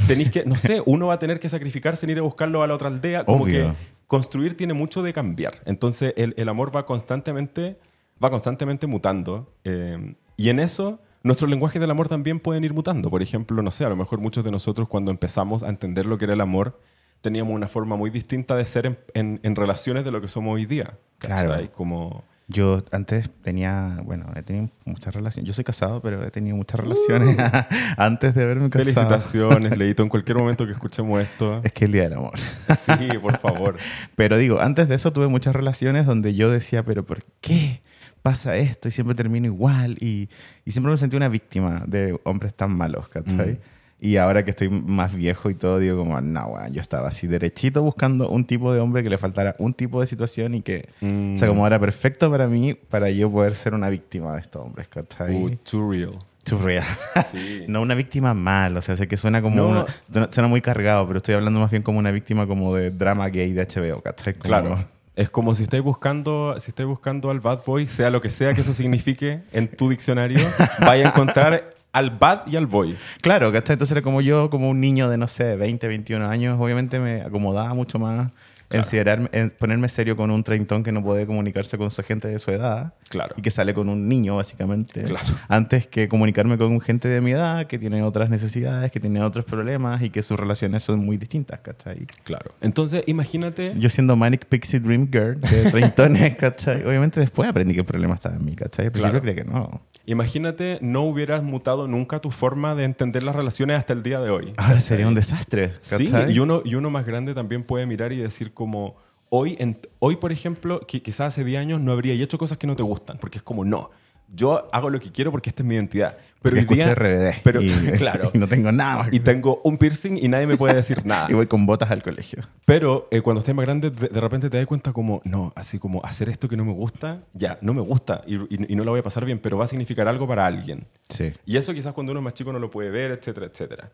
tenéis que, no sé, uno va a tener que sacrificarse en ir a buscarlo a la otra aldea. Como Obvio. que construir tiene mucho de cambiar. Entonces el, el amor va constantemente, va constantemente mutando. eh, y en eso, nuestros lenguajes del amor también pueden ir mutando. Por ejemplo, no sé, a lo mejor muchos de nosotros cuando empezamos a entender lo que era el amor, teníamos una forma muy distinta de ser en, en- en relaciones de lo que somos hoy día. Claro. Como... Yo antes tenía, bueno, he tenido muchas relaciones. Yo soy casado, pero he tenido muchas relaciones antes de haberme casado. Felicitaciones, Leito, en cualquier momento que escuchemos esto. Es que el día del amor. Sí, por favor. Pero digo, antes de eso tuve muchas relaciones donde yo decía, pero ¿por qué pasa esto? Y siempre termino igual. Y, y siempre me sentí una víctima de hombres tan malos, ¿cachai? Mm. Y ahora que estoy más viejo y todo, digo como, no, weón, yo estaba así derechito buscando un tipo de hombre que le faltara un tipo de situación y que Mm. se acomodara perfecto para mí, para yo poder ser una víctima de estos hombres, ¿cachai? Uh, too real. Too real. Sí. No una víctima mal, o sea, sé que suena como No. una- suena, suena muy cargado, pero estoy hablando más bien como una víctima como de drama gay de HBO, ¿cachai? Como- Claro. Es como si estáis buscando, si estáis buscando al bad boy, sea lo que sea que eso signifique en tu diccionario, vaya a encontrar al bad y al boy. Claro, ¿cachai? Entonces era como yo, como un niño de, no sé, 20, 21 años, obviamente me acomodaba mucho más considerarme- en ponerme serio con un treintón que no puede comunicarse con su gente de su edad Claro. y que sale con un niño, básicamente, Claro. antes que comunicarme con gente de mi edad que tiene otras necesidades, que tiene otros problemas y que sus relaciones son muy distintas, ¿cachai? Claro. Entonces, imagínate. Yo siendo Manic Pixie Dream Girl de treintones, ¿cachai? Obviamente después aprendí que el problema estaba en mí, ¿cachai? Principio Claro. creía que no. Imagínate, no hubieras mutado nunca tu forma de entender las relaciones hasta el día de hoy. Ahora sería un desastre, Sí, ¿cachai? y uno, y uno más grande también puede mirar y decir como, hoy, en- hoy por ejemplo, que quizás hace 10 años no habría hecho cosas que no te gustan, porque es como, no, yo hago lo que quiero porque esta es mi identidad. Pero hoy día, RBD pero, y, claro, y no tengo nada más. y tengo un piercing y nadie me puede decir nada. Y voy con botas al colegio. Pero eh, cuando estés más grande, de, de repente te das cuenta como, no, así como hacer esto que no me gusta, ya, no me gusta y, y- y no la voy a pasar bien, pero va a significar algo para alguien. Sí. Y eso quizás cuando uno es más chico no lo puede ver, etcétera, etcétera.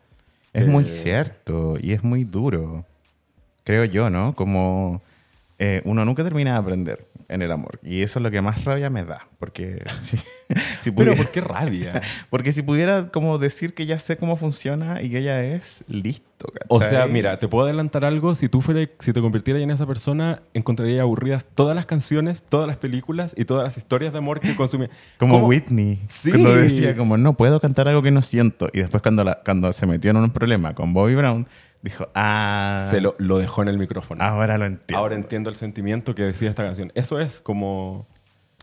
Es muy Eh, cierto y es muy duro. Creo yo, ¿no? Como eh, uno nunca termina de aprender en el amor. Y eso es lo que más rabia me da. Porque si, si Pero pudiera, ¿por qué rabia? porque si pudiera como decir que ya sé cómo funciona y que ella es, listo. O ¿cachai? sea, mira, te puedo adelantar algo. Si tú fueras, si te convirtieras en esa persona, encontrarías aburridas todas las canciones, todas las películas y todas las historias de amor que consumías. Como ¿Cómo? Whitney, Sí. cuando decía como no puedo cantar algo que no siento y después cuando, la- cuando se metió en un problema con Bobby Brown dijo ah Se lo, lo dejó en el micrófono. ahora lo entiendo Ahora entiendo el sentimiento que decía esta canción. Eso es como...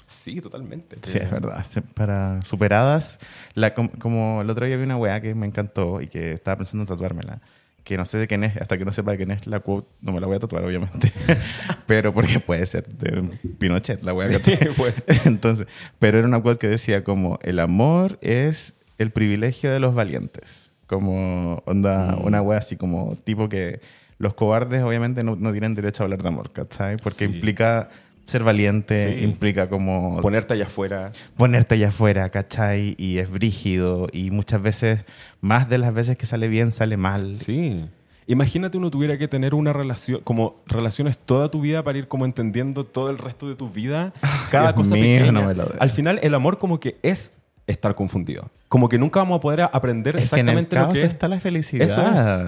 Sí, totalmente. Sí, es verdad. Para superadas, la, com- como el otro día vi una weá que me encantó y que estaba pensando en tatuármela, que no sé de quién es, hasta que no sepa de quién es la quote, no me la voy a tatuar, obviamente. pero porque puede ser de Pinochet, la weá que Sí, pues. Entonces, pero era una quote que decía como, el amor es el privilegio de los valientes. Como onda, Mm. una weá así como tipo que los cobardes obviamente no, no tienen derecho a hablar de amor, ¿cachai? Porque Sí. implica ser valiente, Sí. implica como Ponerte allá afuera. ponerte allá afuera, ¿cachai? Y es brígido y muchas veces, más de las veces que sale bien, sale mal. Sí. Imagínate uno tuviera que tener una relación, como relaciones toda tu vida para ir como entendiendo todo el resto de tu vida, cada Ah, Dios cosa mío, pequeña. no me lo. Al final el amor como que es estar confundido. Como que nunca vamos a poder aprender Es que en el exactamente lo caos que está la felicidad.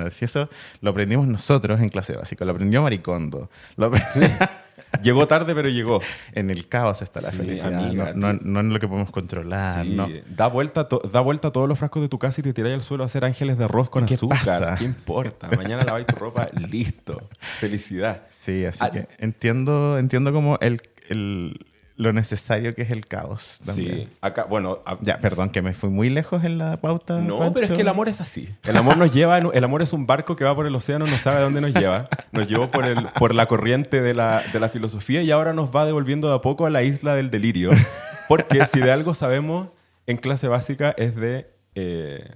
Eso Si eso lo aprendimos nosotros en clase básica, lo aprendió Maricondo. Lo Llegó tarde, pero llegó. en el caos está la Sí, felicidad, amiga, no, no- en lo que podemos controlar. Sí. no. Da, vuelta da vuelta a todos los frascos de tu casa y te tiráis al suelo a hacer ángeles de arroz con ¿Qué azúcar. pasa? ¿Qué importa? Mañana laváis tu ropa, listo. Felicidad. Sí, así Al- que entiendo, entiendo como el, el- lo necesario que es el caos. También. Sí. Acá, bueno. a- Ya, perdón, que me fui muy lejos en la pauta. No, Pancho. pero es que el amor es así. El amor nos lleva, el amor es un barco que va por el océano, no sabe a dónde nos lleva. Nos llevó por, el, por la corriente de la, de la filosofía y ahora nos va devolviendo de a poco a la isla del delirio. Porque si de algo sabemos en clase básica es de... eh,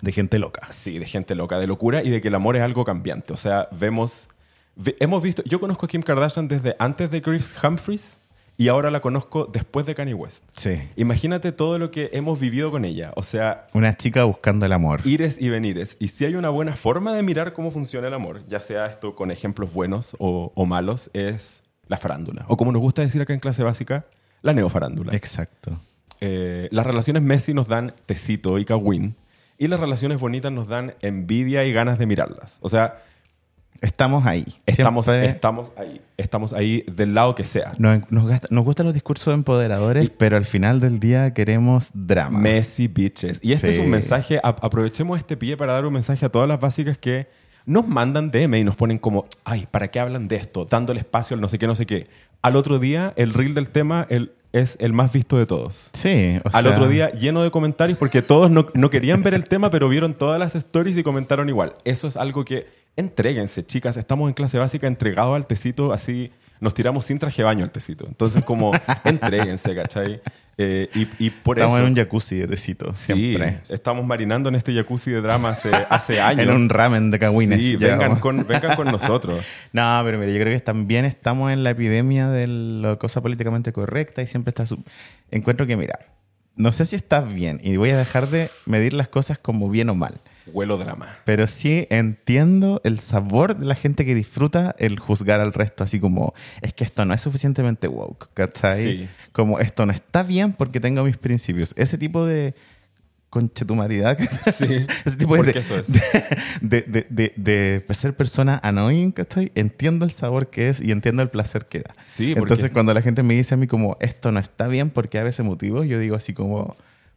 De gente loca. Sí, de gente loca, de locura y de que el amor es algo cambiante. O sea, vemos, ve- hemos visto, yo conozco a Kim Kardashian desde antes de Chris Humphries y ahora la conozco después de Kanye West. Sí. Imagínate todo lo que hemos vivido con ella. O sea, Una chica buscando el amor. ires y venires. Y si hay una buena forma de mirar cómo funciona el amor, ya sea esto con ejemplos buenos o, o malos, es la farándula. O como nos gusta decir acá en clase básica, la neofarándula. Exacto. Eh, las relaciones Messi nos dan tecito y cagüín. Y las relaciones bonitas nos dan envidia y ganas de mirarlas. O sea, Estamos ahí. estamos, Siempre estamos ahí. Estamos ahí del lado que sea. Nos, nos, gasta- nos gustan los discursos empoderadores, pero al final del día queremos drama. Messi bitches. Y este Sí. es un mensaje, a- aprovechemos este pie para dar un mensaje a todas las básicas que nos mandan DM y nos ponen como, ay, ¿para qué hablan de esto? Dándole espacio al no sé qué, no sé qué. Al otro día, el reel del tema el, es el más visto de todos. Sí. o Al sea, otro día lleno de comentarios porque todos no, no querían ver el tema, pero vieron todas las stories y comentaron igual. Eso es algo que entréguense, chicas. Estamos en clase básica entregados al tecito, así nos tiramos sin traje de baño al tecito. Entonces, como entréguense, ¿cachai? Eh, y, y por Estamos eso. en un jacuzzi de tecito, Sí, siempre. estamos marinando en este jacuzzi de drama hace, hace años. En un ramen de cagüines. Sí, vengan con, vengan con nosotros. No, pero mira, yo creo que también estamos en la epidemia de la cosa políticamente correcta y siempre está... su- Encuentro que, mira, no sé si estás bien y voy a dejar de medir las cosas como bien o mal. Huelo drama. Pero sí entiendo el sabor de la gente que disfruta el juzgar al resto, así como, es que esto no es suficientemente woke, ¿cachai? Sí. Como, esto no está bien porque tengo mis principios. Ese tipo de conchetumaridad. Sí. Ese tipo ¿Por de, eso es? de, de, de, ser persona annoying, ¿cachai? Entiendo el sabor que es y entiendo el placer que da. Sí, Entonces, cuando la gente me dice a mí como, esto no está bien porque a veces motivo, yo digo así como,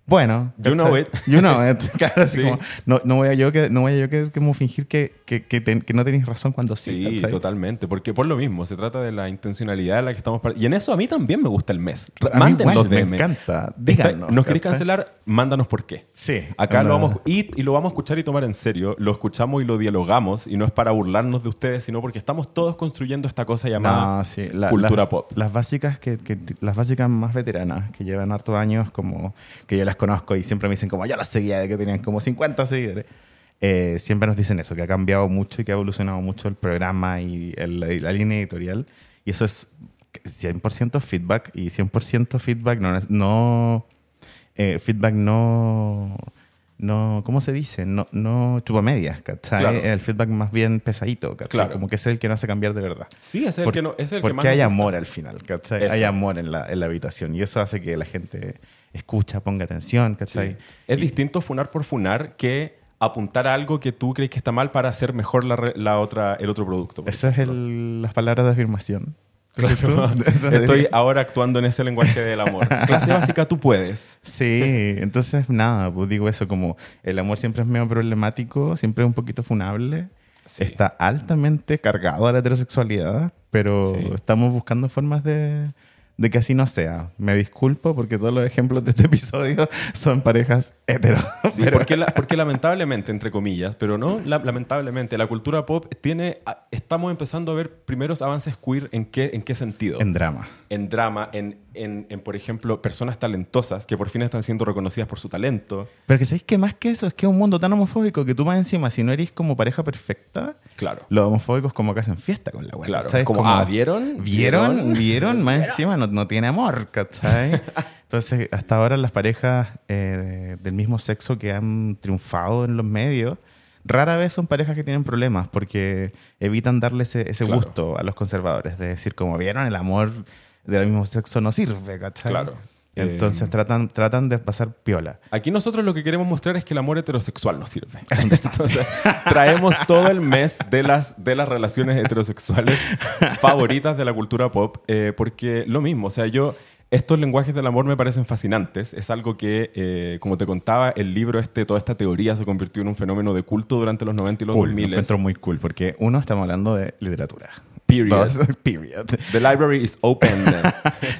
bueno. You know it. You know it. Claro, Sí. como, no, no voy a yo que, no voy a yo que, como fingir que, que, que, ten- que no tenéis razón cuando sí. Sí, totalmente. Porque por lo mismo, se trata de la intencionalidad en la que estamos. Y en eso a mí también me gusta el mes. A mí Manden igual, los me encanta. Díganos, ¿Nos queréis cancelar? Mándanos por qué. Sí. Acá lo onda- vamos y, y lo vamos a escuchar y tomar en serio. Lo escuchamos y lo dialogamos. Y no es para burlarnos de ustedes, sino porque estamos todos construyendo esta cosa llamada No, sí, la- cultura la- pop. Las básicas, que, que- las básicas más veteranas, que llevan hartos años, como que yo las conozco y siempre me dicen como, yo las seguía de que tenían como 50 seguidores. eh, siempre nos dicen eso, que ha cambiado mucho y que ha evolucionado mucho el programa y el- la, la línea editorial. Y eso es 100% feedback y 100% feedback no... no eh, feedback no... No, ¿cómo se dice? No, no chupa medias, ¿cachai? Claro. El feedback más bien pesadito, ¿cachai? Claro. Como que es el que no hace cambiar de verdad. Sí, es el Por- que, no, es el que porque más hay amor al final, ¿cachai? Eso. Hay amor en la, en la habitación y eso hace que la gente escucha, ponga atención, Sí. ¿cachai? Es Y- distinto funar por funar que apuntar a algo que tú crees que está mal para hacer mejor la, la otra, el otro producto. Eso es el- las palabras de afirmación. Claro. Estoy ahora actuando en ese lenguaje del amor. Clase básica, tú puedes. Sí, entonces nada, pues digo eso, como el amor siempre es medio problemático, siempre es un poquito funable, Sí. está altamente cargado a la heterosexualidad, pero Sí. estamos buscando formas de, de que así no sea. Me disculpo porque todos los ejemplos de este episodio son parejas hetero. Sí, pero- porque, la- porque lamentablemente, entre comillas, pero no la- lamentablemente, la cultura pop tiene. Estamos empezando a ver primeros avances queer en qué, en qué sentido. en drama. En drama, en, en, en, por ejemplo, personas talentosas que por fin están siendo reconocidas por su talento. Pero que sabéis que más que eso, es que es un mundo tan homofóbico que tú más encima, si no eres como pareja perfecta, Claro. los homofóbicos como que hacen fiesta con la weá. Claro, ¿cachai? como, ah, ¿vieron? ¿Vieron? ¿Vieron? ¿Vieron? Más encima no, no tiene amor, ¿cachai? Entonces, hasta ahora las parejas eh, del mismo sexo que han triunfado en los medios, rara vez son parejas que tienen problemas porque evitan darle ese, ese Claro. gusto a los conservadores, de decir como, ¿vieron? El amor del mismo sexo no sirve, ¿cachai? Claro. Entonces Eh, tratan, tratan de pasar piola. Aquí nosotros lo que queremos mostrar es que el amor heterosexual no sirve. Entonces, traemos todo el mes de las, de las relaciones heterosexuales favoritas de la cultura pop, eh, porque lo mismo, o sea, yo, estos lenguajes del amor me parecen fascinantes. Es algo que, eh, como te contaba, el libro, este, toda esta teoría se convirtió en un fenómeno de culto durante los 90 y los Cool, lo 2000. encuentro muy cool porque uno, estamos hablando de literatura. Period. Dos, period. The library is open.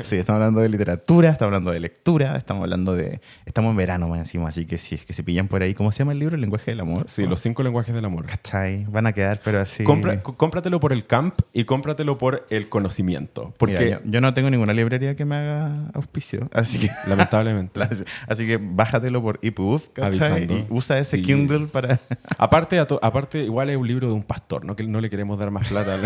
Sí, estamos hablando de literatura, estamos hablando de lectura, estamos hablando de... Estamos en verano más encima, así que si es que se pillan por ahí, ¿cómo se llama el libro? El lenguaje del amor. Sí, los cinco lenguajes del amor. ¿Cachai? Van a quedar, pero así... Compra- cómpratelo por el camp y cómpratelo por el conocimiento. Porque, Mira, yo, yo no tengo ninguna librería que me haga auspicio, así que... lamentablemente. Así que bájatelo por EPUB, ¿cachai? Avisando. Y usa ese Sí. Kindle para... Aparte, aparte, igual es un libro de un pastor, ¿no? Que no le queremos dar más plata.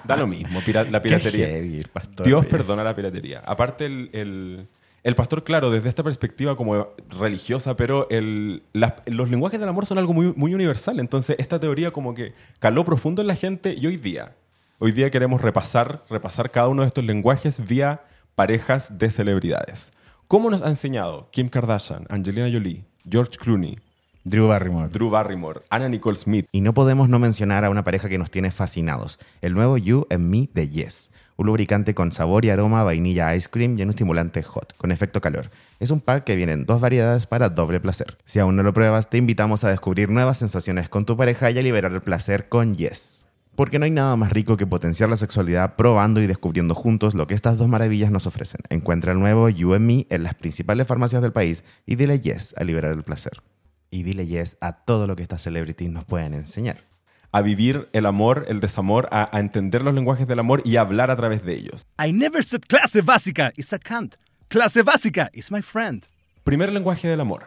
da lo mismo, pira- la Qué piratería. heavy, el pastor. Dios perdona la piratería. Aparte, el, el- el pastor, claro, desde esta perspectiva como religiosa, pero el- las- los lenguajes del amor son algo muy, muy universal. Entonces, esta teoría como que caló profundo en la gente y hoy día, hoy día queremos repasar, repasar cada uno de estos lenguajes vía parejas de celebridades. ¿Cómo nos ha enseñado Kim Kardashian, Angelina Jolie, George Clooney, Drew Barrymore. Drew Barrymore, Anna Nicole Smith, Y no podemos no mencionar a una pareja que nos tiene fascinados. El nuevo You and Me de Yes. Un lubricante con sabor y aroma a vainilla ice cream y un estimulante hot, con efecto calor. Es un pack que viene en dos variedades para doble placer. Si aún no lo pruebas, te invitamos a descubrir nuevas sensaciones con tu pareja y a liberar el placer con Yes. Porque no hay nada más rico que potenciar la sexualidad probando y descubriendo juntos lo que estas dos maravillas nos ofrecen. Encuentra el nuevo You and Me en las principales farmacias del país y dile Yes a liberar el placer. Y dile Yes a todo lo que estas celebrities nos pueden enseñar. a vivir el amor, el desamor, a, a entender los lenguajes del amor y a hablar a través de ellos. I never said clase básica is a cunt. Clase básica is my friend. Primer lenguaje del amor.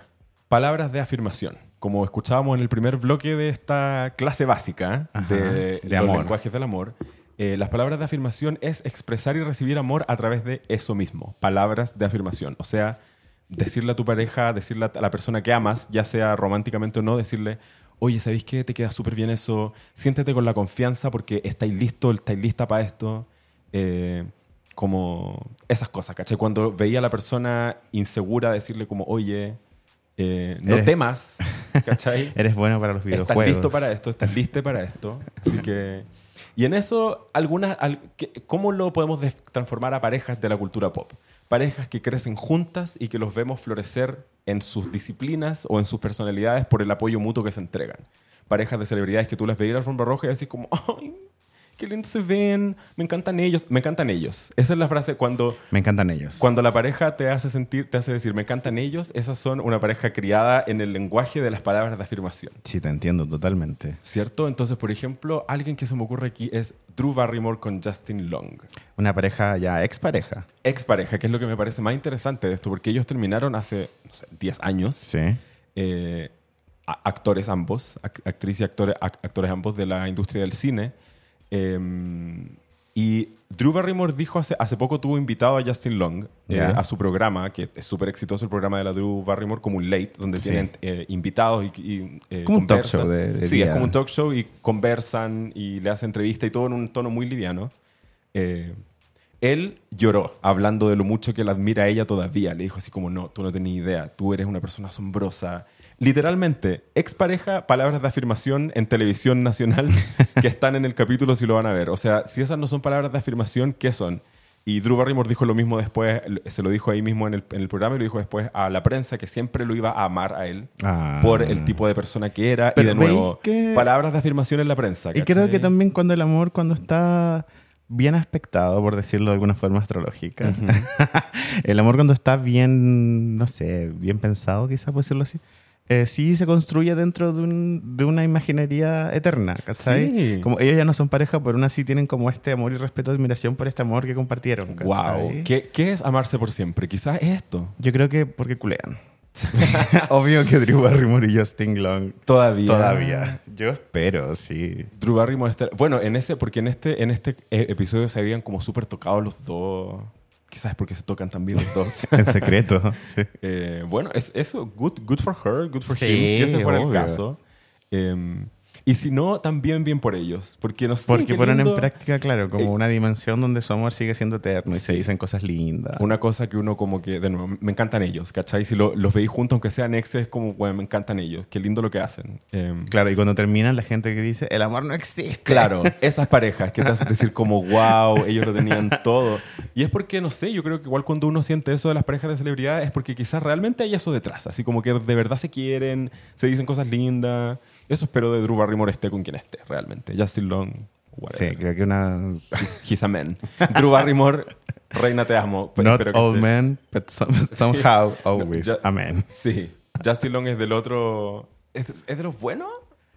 Palabras de afirmación. Como escuchábamos en el primer bloque de esta clase básica Ajá, de, de los amor. lenguajes del amor, eh, las palabras de afirmación es expresar y recibir amor a través de eso mismo. Palabras de afirmación. O sea, decirle a tu pareja, decirle a la persona que amas, ya sea románticamente o no, decirle, oye, ¿sabéis qué? Te queda súper bien eso. Siéntete con la confianza porque estáis listo, estáis lista para esto. Eh, como esas cosas, ¿cachai? Cuando veía a la persona insegura, decirle como, oye, Eh, no Eres- temas, ¿cachai? Eres bueno para los videojuegos. Estás listo para esto, estás listo para esto. Así que. Y en eso, algunas, al- ¿qué- ¿cómo lo podemos transformar a parejas de la cultura pop? Parejas que crecen juntas y que los vemos florecer en sus disciplinas o en sus personalidades por el apoyo mutuo que se entregan. Parejas de celebridades que tú las veías en la alfombra roja y decís como, ¡ay! ¡Qué lindo se ven! Me encantan ellos. Me encantan ellos. Esa es la frase cuando Me encantan ellos. cuando la pareja te hace sentir, te hace decir, me encantan ellos, esas son una pareja criada en el lenguaje de las palabras de afirmación. Sí, te entiendo totalmente. ¿Cierto? Entonces, por ejemplo, alguien que se me ocurre aquí es Drew Barrymore con Justin Long. Una pareja ya expareja. Ex pareja, que es lo que me parece más interesante de esto, porque ellos terminaron hace no sé, 10 años. Sí. eh, actores ambos, ac- actriz y actores, ac- actores ambos de la industria del cine. Eh, y Drew Barrymore dijo hace, hace poco tuvo invitado a Justin Long eh, a su programa, que es súper exitoso el programa de la Drew Barrymore, como un late, donde Sí. tienen eh, invitados y, y, eh, Como un talk conversan. show de- de Sí, es como un talk show y conversan y le hacen entrevista y todo en un tono muy liviano. Eh, él lloró hablando de lo mucho que la admira a ella todavía. Le dijo así como, no, tú no tenías idea, tú eres una persona asombrosa. Literalmente, expareja, palabras de afirmación en televisión nacional que están en el capítulo si lo van a ver. O sea, si esas no son palabras de afirmación, ¿qué son? Y Drew Barrymore dijo lo mismo después, se lo dijo ahí mismo en el, en el programa y lo dijo después a la prensa que siempre lo iba a amar a él Ah. por el tipo de persona que era. Pero y de ¿veis nuevo, que- palabras de afirmación en la prensa. Y creo que también cuando el amor, cuando está bien aspectado, por decirlo de alguna forma astrológica, el amor cuando está bien, no sé, bien pensado, quizás por decirlo así, eh, sí se construye dentro de, un- de una imaginería eterna, ¿cachai? Sí. Como ellos ya no son pareja, pero aún así tienen como este amor y respeto, admiración por este amor que compartieron, ¿cachai? Wow. ¿Qué, ¿Qué es amarse por siempre? Quizás es esto. Yo creo que porque culean. Obvio que Drew Barrymore y Justin Long Todavía. todavía. Yo espero, sí. Drew Barrymore Bueno, en ese, porque en este, en este eh, episodio se habían como súper tocados los dos. Quizás es porque se tocan también los dos. En secreto, sí. Eh, bueno, es eso. Good, good for her, good for Sí, him, si ese fuera el caso. Eh, y si no, también bien por ellos. Porque no sé. Porque ponen lindo. en práctica, claro, como Eh, una dimensión donde su amor sigue siendo eterno y se dicen cosas lindas. Una cosa que uno como que, de nuevo, me encantan ellos, ¿cachai? Si lo- los veis juntos, aunque sean exes, como, bueno, me encantan ellos. Qué lindo lo que hacen. Eh, Claro, y cuando terminan, la gente que dice, el amor no existe. Claro, esas parejas que te hacen decir como, wow, ellos lo tenían todo. Y es porque, no sé, yo creo que igual cuando uno siente eso de las parejas de celebridades es porque quizás realmente hay eso detrás. Así como que de verdad se quieren, se dicen cosas lindas. Eso espero de Drew Barrymore esté con quien esté, realmente. Justin Long, Sí, whatever. creo que una... He's, he's a man. Drew Barrymore, reina te amo. Pues Not que all esté- men, but some- somehow always ya- a man. Sí. Justin Long es del otro... ¿Es, es de los buenos?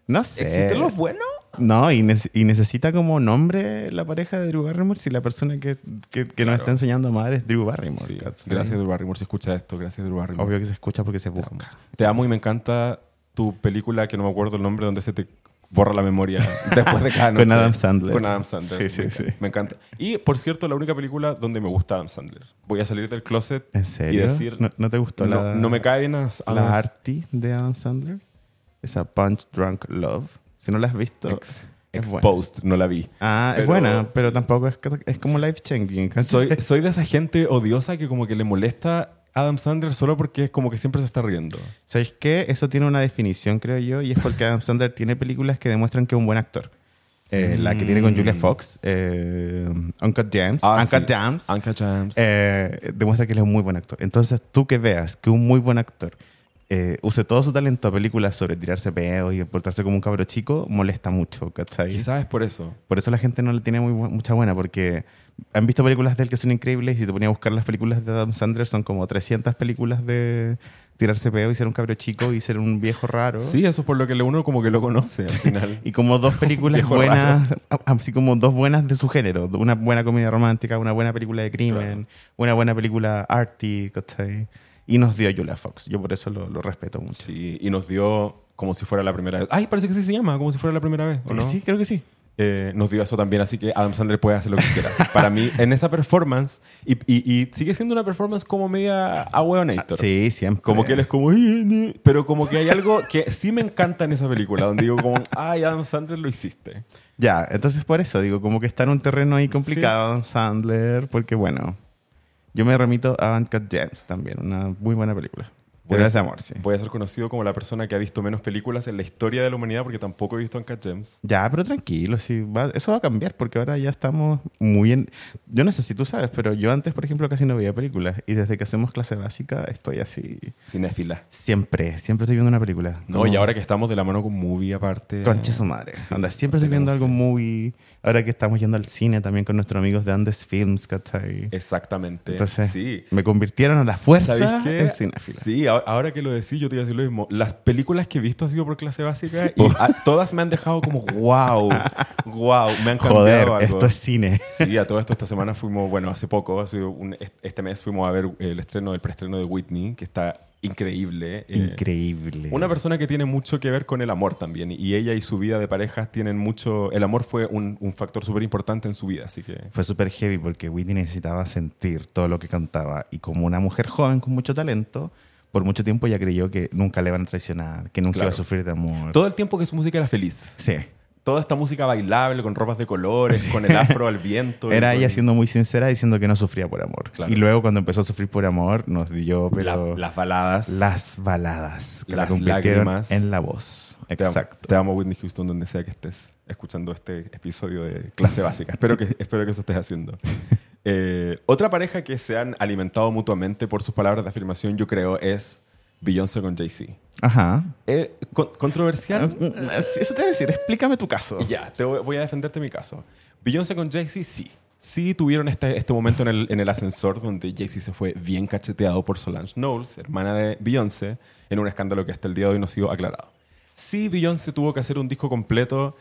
No sé. ¿Existen los buenos? No, y, nece- y necesita como nombre la pareja de Drew Barrymore si la persona que, que, que nos Claro. está enseñando a amar es Drew Barrymore. Sí. Gracias, Drew Barrymore, si escucha esto. Gracias, Drew Barrymore. Obvio que se escucha porque se Te amo. busca. Te amo y me encanta tu película, que no me acuerdo el nombre, donde se te borra la memoria después de cada noche. Con Adam Sandler. Con Adam Sandler. Sí, sí, me, sí. me encanta. Y, por cierto, la única película donde me gusta Adam Sandler. Voy a salir del closet ¿En y serio? decir... ¿No, no te gustó no, la, no me cae bien Adam la Artie de Adam Sandler? Esa Punch Drunk Love. Si no la has visto, Ex- es buena. Exposed, no la vi. Ah, es Pero- buena, pero tampoco es, es como life changing. Soy, soy de esa gente odiosa que como que le molesta Adam Sandler solo porque es como que siempre se está riendo. ¿Sabéis qué? Eso tiene una definición, creo yo, y es porque Adam Sandler tiene películas que demuestran que es un buen actor. Eh, La que tiene con Julia Fox, eh, Uncut Gems, Ah, Uncut sí. Gems, Uncut Gems. eh, demuestra que él es un muy buen actor. Entonces, tú que veas que un muy buen actor eh, use todo su talento a películas sobre tirarse peos y portarse como un cabro chico, molesta mucho, ¿cachai? Quizás es por eso. Por eso la gente no le tiene muy bu- mucha buena, porque han visto películas de él que son increíbles y si te ponías a buscar las películas de Adam Sandler son como 300 películas de tirarse peo y ser un cabro chico y ser un viejo raro. Sí, eso es por lo que uno como que lo conoce al final. Y como dos películas buenas, así como dos buenas de su género. Una buena comedia romántica, una buena película de crimen, una buena película arty, ¿cachai? Y nos dio Julia Fox. Yo por eso lo, lo respeto mucho. Sí, y nos dio como si fuera la primera vez. Ay, parece que sí se llama, como si fuera la primera vez, ¿o no? Sí, creo que sí. Eh, nos dio eso también, así que Adam Sandler puede hacer lo que quieras. Para mí, en esa performance, y, y- y sigue siendo una performance como media ahueonator. Sí, siempre. Como que él es como... Pero como que hay algo que sí me encanta en esa película, donde digo como, ay, Adam Sandler lo hiciste. Ya, entonces por eso digo, como que está en un terreno ahí complicado Adam Sandler, porque bueno, yo me remito a Uncut Gems también, una muy buena película. Ser- amor, sí. Voy a ser conocido como la persona que ha visto menos películas en la historia de la humanidad porque tampoco he visto Uncut Gems. Ya, pero tranquilo, sí, va- eso va a cambiar porque ahora ya estamos muy en... Yo no sé si tú sabes, pero yo antes, por ejemplo, casi no veía películas y desde que hacemos clase básica estoy así... Cinéfila. Siempre, siempre estoy viendo una película. No, y ahora que estamos de la mano con Movie aparte. Concha su madre. Sí, Anda, siempre estoy viendo algo muy... Ahora que estamos yendo al cine también con nuestros amigos de Andes Films, ¿cachai? Exactamente. Entonces, sí. me convirtieron a la fuerza en cinéfila. Sí, ahora, ahora que lo decís, yo te iba a decir lo mismo. Las películas que he visto han sido por clase básica Sí, y a- todas me han dejado como wow, wow, me han cambiado Joder, algo. esto es cine. Sí, a todo esto esta semana fuimos, bueno, hace poco, ha sido un- este mes fuimos a ver el estreno, el preestreno de Whitney, que está increíble. Eh, Increíble. Una persona que tiene mucho que ver con el amor también. Y ella y su vida de pareja tienen mucho... El amor fue un, un factor súper importante en su vida, así que... Fue súper heavy porque Whitney necesitaba sentir todo lo que cantaba. Y como una mujer joven con mucho talento, por mucho tiempo ella creyó que nunca le iban a traicionar, que nunca Claro. iba a sufrir de amor. Todo el tiempo que su música era feliz. Sí. Toda esta música bailable, con ropas de colores, con el afro al viento. Era con ella siendo muy sincera diciendo que no sufría por amor. Claro. Y luego cuando empezó a sufrir por amor, nos dio la- pero las baladas. las baladas que la Las convirtieron lágrimas. en la voz. Te amo, Exacto. te amo, Whitney Houston, donde sea que estés escuchando este episodio de clase básica. espero, que, espero que eso estés haciendo. Eh, otra pareja que se han alimentado mutuamente por sus palabras de afirmación, yo creo, es Beyoncé con Jay-Z. Ajá. Eh, con- controversial. Eso te voy a decir, explícame tu caso. Ya, te voy, voy a defenderte mi caso. Beyoncé con Jay-Z, sí. Sí tuvieron este, este momento en el, en el ascensor donde Jay-Z se fue bien cacheteado por Solange Knowles, hermana de Beyoncé, en un escándalo que hasta el día de hoy no ha sido aclarado. Sí, Beyoncé tuvo que hacer un disco completo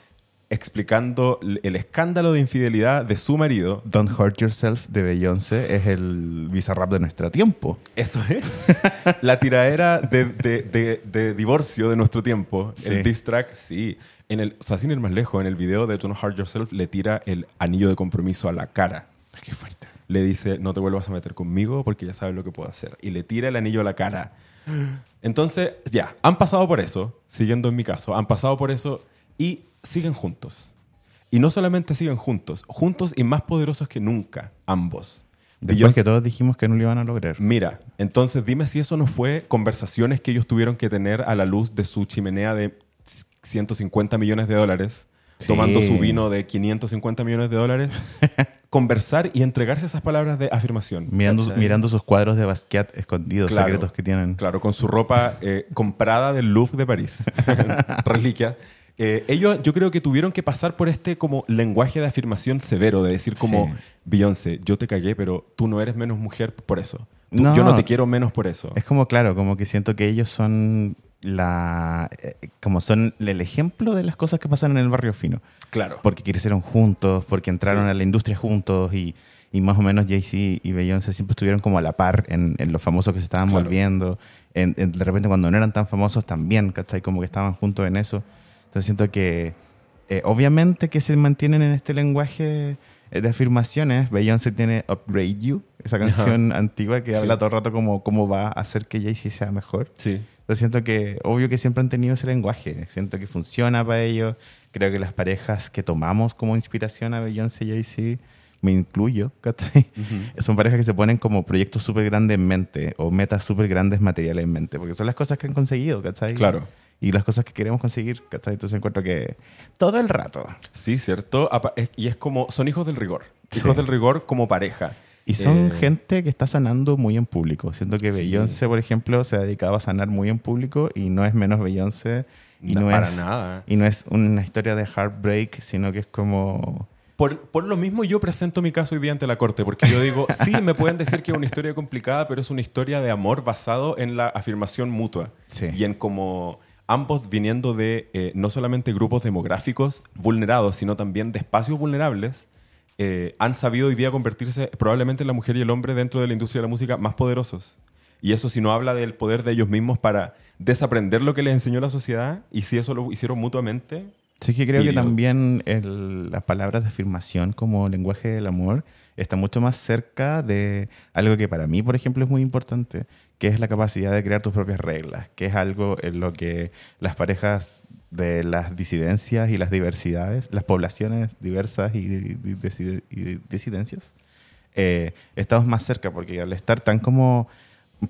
explicando el escándalo de infidelidad de su marido. Don't Hurt Yourself de Beyoncé es el bizarrap de nuestro tiempo. Eso es. La tiradera de, de- de- de divorcio de nuestro tiempo. Sí. El diss track, sí. En el, o sea, sin ir más lejos, en el video de Don't Hurt Yourself le tira el anillo de compromiso a la cara. Qué fuerte. Le dice, no te vuelvas a meter conmigo porque ya sabes lo que puedo hacer. Y le tira el anillo a la cara. Entonces, ya, han pasado por eso, siguiendo en mi caso, han pasado por eso y siguen juntos. Y no solamente siguen juntos, juntos y más poderosos que nunca, ambos. Después Beyoncé- que todos dijimos que no lo iban a lograr. Mira, entonces dime si eso no fue conversaciones que ellos tuvieron que tener a la luz de su chimenea de 150 millones de dólares, Sí. tomando su vino de 550 millones de dólares, conversar y entregarse esas palabras de afirmación. Mirando, ¿cachai? mirando sus cuadros de Basquiat escondidos, Claro. secretos que tienen. Claro, con su ropa eh, comprada del Louvre de París. Reliquia. Eh, ellos yo creo que tuvieron que pasar por este como lenguaje de afirmación severo, de decir como, Sí. Beyoncé, yo te cagué, pero tú no eres menos mujer por eso. Tú- No. Yo no te quiero menos por eso. Es como, claro, como que siento que ellos son la eh, como son el ejemplo de las cosas que pasan en el barrio fino. Claro. Porque crecieron juntos, porque entraron Sí. a la industria juntos y, y más o menos Jay-Z y Beyoncé siempre estuvieron como a la par en, en lo famosos que se estaban Claro. volviendo. En- en- de repente cuando no eran tan famosos también, ¿cachai? Como que estaban juntos en eso. Entonces siento que eh, obviamente que se mantienen en este lenguaje eh, de afirmaciones. Beyoncé tiene Upgrade You, esa canción antigua que Sí. habla todo el rato como cómo va a hacer que Jay-Z sea mejor. Sí. Entonces siento que, obvio que siempre han tenido ese lenguaje. Siento que funciona para ellos. Creo que las parejas que tomamos como inspiración a Beyoncé y Jay-Z, me incluyo, ¿cachai? Son parejas que se ponen como proyectos súper grandes en mente o metas súper grandes materiales en mente, porque son las cosas que han conseguido, ¿cachai? Claro. Y las cosas que queremos conseguir, ¿cachai? Entonces encuentro que todo el rato. Sí, cierto. Y es como, son hijos del rigor. Sí. Hijos del rigor como pareja. Y son Eh, gente que está sanando muy en público. Siento que Sí. Beyoncé, por ejemplo, se ha dedicado a sanar muy en público y no es menos Beyoncé. Y No, no, para es, nada. Y no es una historia de heartbreak, sino que es como... Por, por lo mismo yo presento mi caso hoy día ante la corte, porque yo digo, sí, me pueden decir que es una historia complicada, pero es una historia de amor basado en la afirmación mutua. Sí. Y en como ambos viniendo de eh, no solamente grupos demográficos vulnerados, sino también de espacios vulnerables, eh, han sabido hoy día convertirse probablemente en la mujer y el hombre dentro de la industria de la música más poderosos. Y eso si no habla del poder de ellos mismos para desaprender lo que les enseñó la sociedad, y si eso lo hicieron mutuamente, Sí, que creo que también el- las palabras de afirmación como lenguaje del amor está mucho más cerca de algo que para mí, por ejemplo, es muy importante, que es la capacidad de crear tus propias reglas, que es algo en lo que las parejas de las disidencias y las diversidades, las poblaciones diversas y, y- y disi- y disidencias, eh, estamos más cerca, porque al estar tan como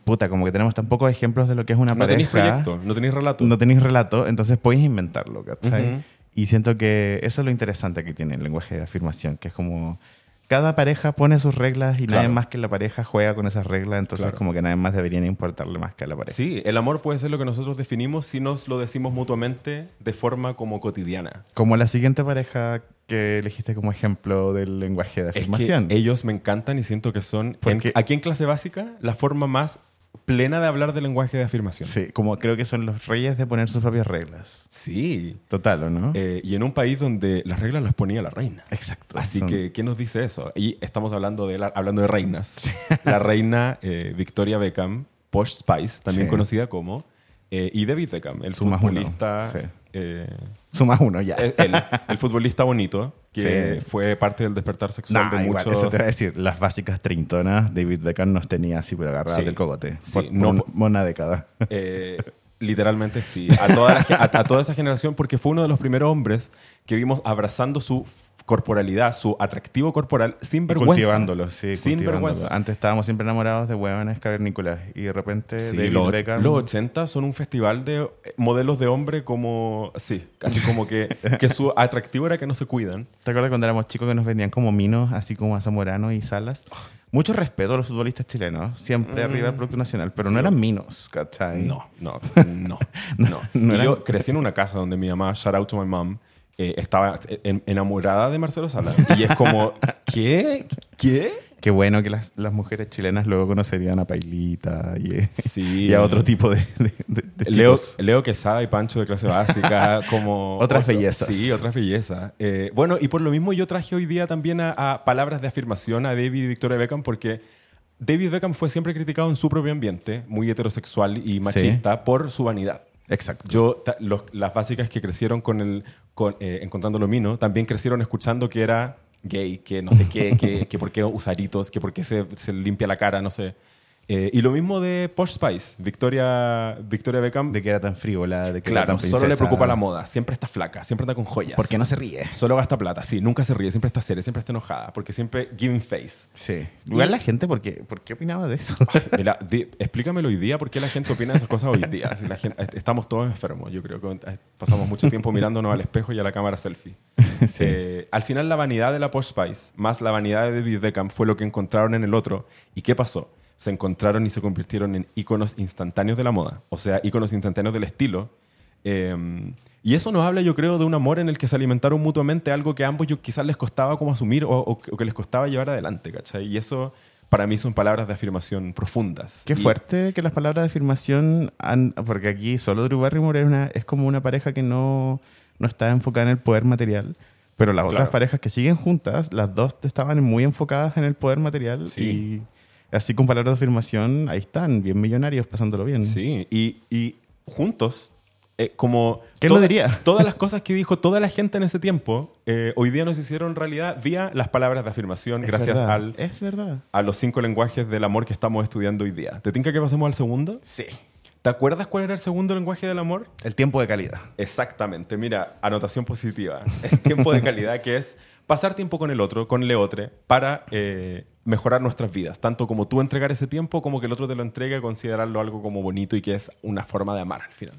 puta, como que tenemos tan pocos ejemplos de lo que es una No pareja. tenéis proyecto, no tenéis relato. No tenéis relato, entonces podéis inventarlo, ¿cachai? Y siento que eso es lo interesante que tiene el lenguaje de afirmación, que es como cada pareja pone sus reglas y nadie Claro. más que la pareja juega con esas reglas, entonces Claro. como que nadie más deberían importarle más que a la pareja. Sí, el amor puede ser lo que nosotros definimos si nos lo decimos mutuamente de forma como cotidiana. Como la siguiente pareja que elegiste como ejemplo del lenguaje de Es que afirmación. ellos me encantan y siento que son, en- aquí en clase básica, la forma más plena de hablar del lenguaje de afirmación. Sí, como creo que son los reyes de poner sus propias reglas. Sí. Total, ¿o no? Eh, y en un país donde las reglas las ponía la reina. Exacto. Así Son- que, ¿qué nos dice eso? Y estamos hablando de, la- hablando de reinas. La reina eh, Victoria Beckham, Posh Spice, también Sí. conocida como, eh, y David Beckham, el Su más uno, futbolista, sí. Sumas uno ya. el, el- el futbolista bonito, que Sí. fue parte del despertar sexual Nah, de igual, muchos... eso te voy a decir. Las básicas treintonas, David Beckham nos tenía así por agarradas Sí. del cogote. Sí, por, no una década. Eh, literalmente sí. A toda, la ge- a, a toda esa generación, porque fue uno de los primeros hombres que vimos abrazando su corporalidad, su atractivo corporal, sin vergüenza. Cultivándolo, sí. Sin cultivándolo. vergüenza. Antes estábamos siempre enamorados de huevones cavernícolas y de repente Sí, David los, Beckham... los 80 son un festival de eh, modelos de hombre como... Sí, casi como que, que su atractivo era que no se cuidan. ¿Te acuerdas cuando éramos chicos que nos vendían como minos, así como a Zamorano y Salas? Mucho respeto a los futbolistas chilenos, siempre arriba del Producto Nacional, pero no eran minos, ¿cachai? Mm. No, no, no, no. no y eran- yo crecí en una casa donde mi mamá, shout out to my mom, eh, estaba en- enamorada de Marcelo Sala. Y es como, ¿qué? ¿Qué? Qué bueno que las, las mujeres chilenas luego conocerían a Pailita y, Sí. y a otro tipo de, de- de- de Leo, chicos. Leo Quesada y Pancho de clase básica, como... Otras otro- bellezas. Sí, otras bellezas. Eh, bueno, y por lo mismo yo traje hoy día también a, a palabras de afirmación a David y Victoria Beckham porque David Beckham fue siempre criticado en su propio ambiente, muy heterosexual y machista, por su vanidad. Exacto. Yo, los- las básicas que crecieron con el, con, eh, Encontrando lo Mino, también crecieron escuchando que era gay, que no sé qué, que, que por qué usaritos, que por qué se, se limpia la cara, no sé. Eh, y lo mismo de Posh Spice, Victoria, Victoria Beckham. De que era tan frívola, de que era claro, tan solo le princesa. preocupa la moda, siempre está flaca, siempre está con joyas. ¿Por qué no se ríe? Solo gasta plata, sí, nunca se ríe, siempre está seria, siempre está enojada, porque siempre giving face. Sí. Igual la gente, ¿por qué, ¿por qué opinaba de eso? Mira, di- explícamelo hoy día, ¿por qué la gente opina de esas cosas hoy día? Si la gente, estamos todos enfermos, yo creo que eh, pasamos mucho tiempo mirándonos al espejo y a la cámara selfie. Sí. Eh, al final la vanidad de la Posh Spice más la vanidad de David Beckham fue lo que encontraron en el otro. ¿Y qué pasó? Se encontraron y se convirtieron en íconos instantáneos de la moda, o sea, íconos instantáneos del estilo. Eh, y eso nos habla, yo creo, de un amor en el que se alimentaron mutuamente, algo que a ambos yo, quizás les costaba como asumir o, o que- o que les costaba llevar adelante, ¿cachai? Y eso para mí son palabras de afirmación profundas. Qué Y- fuerte que las palabras de afirmación, han- porque aquí solo Drew Barrymore es, una- es como una pareja que no, no está enfocada en el poder material, pero las otras parejas que siguen juntas, las dos estaban muy enfocadas en el poder material Sí. y así con palabras de afirmación, ahí están, bien millonarios, pasándolo bien. Sí, y, y juntos, eh, como... ¿Quién lo diría? Todas las cosas que dijo toda la gente en ese tiempo, eh, hoy día nos hicieron realidad vía las palabras de afirmación, Es gracias verdad, al, Es verdad. a los cinco lenguajes del amor que estamos estudiando hoy día. ¿Te tinca que pasemos al segundo? Sí. ¿Te acuerdas cuál era el segundo lenguaje del amor? El tiempo de calidad. Exactamente, mira, anotación positiva. El tiempo de calidad que es pasar tiempo con el otro, con leotre, para eh, mejorar nuestras vidas. Tanto como tú entregar ese tiempo, como que el otro te lo entregue, considerarlo algo como bonito y que es una forma de amar al final.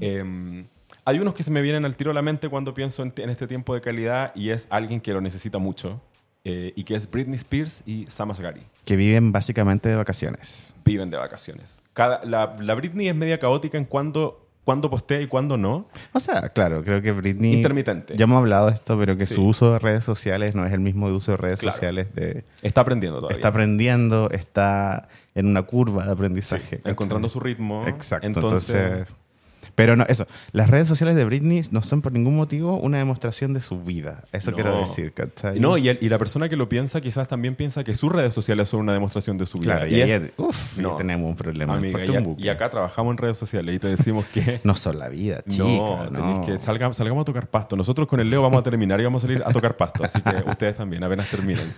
Eh, hay unos que se me vienen al tiro a la mente cuando pienso en, en este tiempo de calidad y es alguien que lo necesita mucho eh, y que es Britney Spears y Sam Asghari. Que viven básicamente de vacaciones. Viven de vacaciones. Cada, la, la Britney es media caótica en cuando, cuando postea y cuando no. O sea, claro, creo que Britney... Intermitente. Ya hemos hablado de esto, pero que Sí. su uso de redes sociales no es el mismo de uso de redes Claro. sociales de... Está aprendiendo todavía. Está aprendiendo, está en una curva de Sí, aprendizaje. encontrando su ritmo. Exacto. Entonces, Entonces, pero no, eso. Las redes sociales de Britney no son por ningún motivo una demostración de su vida. Eso No. quiero decir, ¿cachai? no, y, el- y la persona que lo piensa quizás también piensa que sus redes sociales son una demostración de su vida. Claro, y, ahí, es- uf, No. tenemos un problema. amiga, y, a- y acá trabajamos en redes sociales y te decimos que... No son la vida, chica. no, No, tenéis que salga- salgamos a tocar pasto. Nosotros con el Leo vamos a terminar y vamos a salir a tocar pasto. Así que ustedes también, apenas terminen.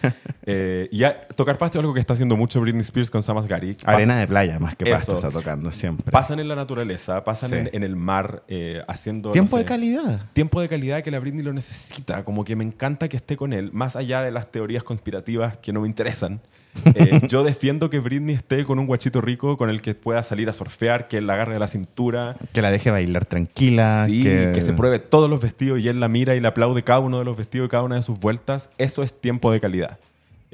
Eh, y ya, tocar pasto es algo que está haciendo mucho Britney Spears con Sam Asghari. Pas- Arena de playa más que pasto Eso. está tocando siempre. Pasan en la naturaleza, pasan Sí. en, en el mar eh, haciendo... no Tiempo sé, de calidad. Tiempo de calidad que la Britney lo necesita. Como que me encanta que esté con él, más allá de las teorías conspirativas que no me interesan. Eh, yo defiendo que Britney esté con un guachito rico con el que pueda salir a surfear, que él la agarre de la cintura, Que la deje bailar tranquila. Sí, que... se pruebe todos los vestidos y él la mira y le aplaude cada uno de los vestidos y cada una de sus vueltas. Eso es tiempo de calidad.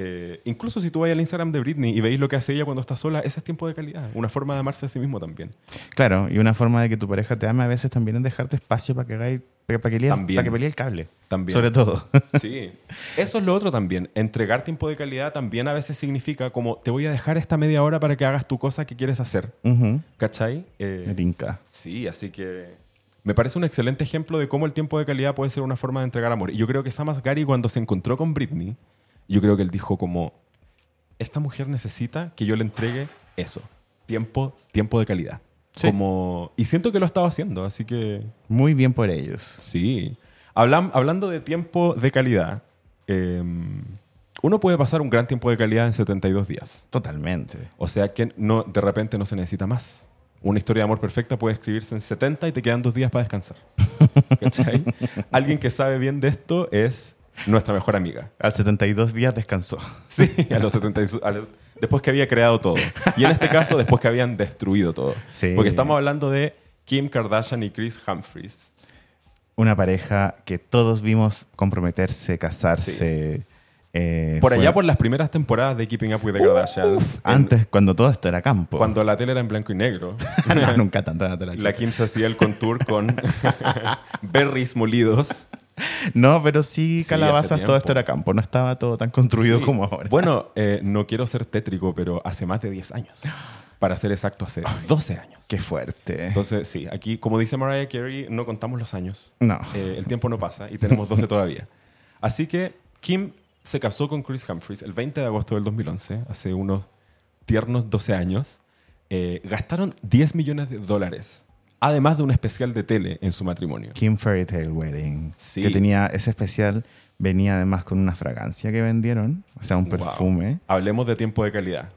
Eh, incluso si tú vas al Instagram de Britney y veis lo que hace ella cuando está sola, ese es tiempo de calidad. Una forma de amarse a sí mismo también. Claro, y una forma de que tu pareja te ame a veces también es dejarte espacio para que hagáis- para que, pelee, También. para que pelee el cable. También. Sobre todo. Sí. Eso es lo otro también. Entregar tiempo de calidad también a veces significa como te voy a dejar esta media hora para que hagas tu cosa que quieres hacer. Ujú. ¿Cachai? Eh, Me tinca. Sí, así que me parece un excelente ejemplo de cómo el tiempo de calidad puede ser una forma de entregar amor. Y yo creo que Sam Asghari cuando se encontró con Britney, yo creo que él dijo como, esta mujer necesita que yo le entregue eso, tiempo, tiempo de calidad. Sí. Como, y siento que lo estaba haciendo, así que Muy bien por ellos. sí. Hablam- hablando de tiempo de calidad, eh, uno puede pasar un gran tiempo de calidad en 72 días. Totalmente. O sea que no, de repente no se necesita más. Una historia de amor perfecta puede escribirse en 70 y te quedan dos días para descansar. ¿Cachai? Alguien que sabe bien de esto es nuestra mejor amiga. Al 72 días descansó. Sí, a los 76 a los- después que había creado todo. Y en este caso, después que habían destruido todo. Sí. Porque estamos hablando de Kim Kardashian y Chris Humphries. Una pareja que todos vimos comprometerse, casarse. eh, Por fue- allá, por las primeras temporadas de Keeping Up with the Kardashians. en- Antes, cuando todo esto era campo. Cuando la tele era en blanco y negro. No, nunca tanto. no la La. Kim se hacía el contour con berries molidos. No, pero sí, Sí, calabazas, todo esto era campo. No estaba todo tan construido Sí. como ahora. Bueno, eh, no quiero ser tétrico, pero hace más de 10 años. Para ser exacto, hace 12 años. Qué fuerte. Entonces, sí, aquí, como dice Mariah Carey, no contamos los años. No. Eh, el tiempo no pasa y tenemos 12 todavía. Así que Kim se casó con Chris Humphries el 20 de agosto del 2011, hace unos tiernos 12 años. Eh, gastaron 10 millones de dólares, además de un especial de tele en su matrimonio. Kim Fairy Tale Wedding. Sí. Que tenía ese especial. Venía además con una fragancia que vendieron. O sea, un Wow. perfume. Hablemos de tiempo de calidad.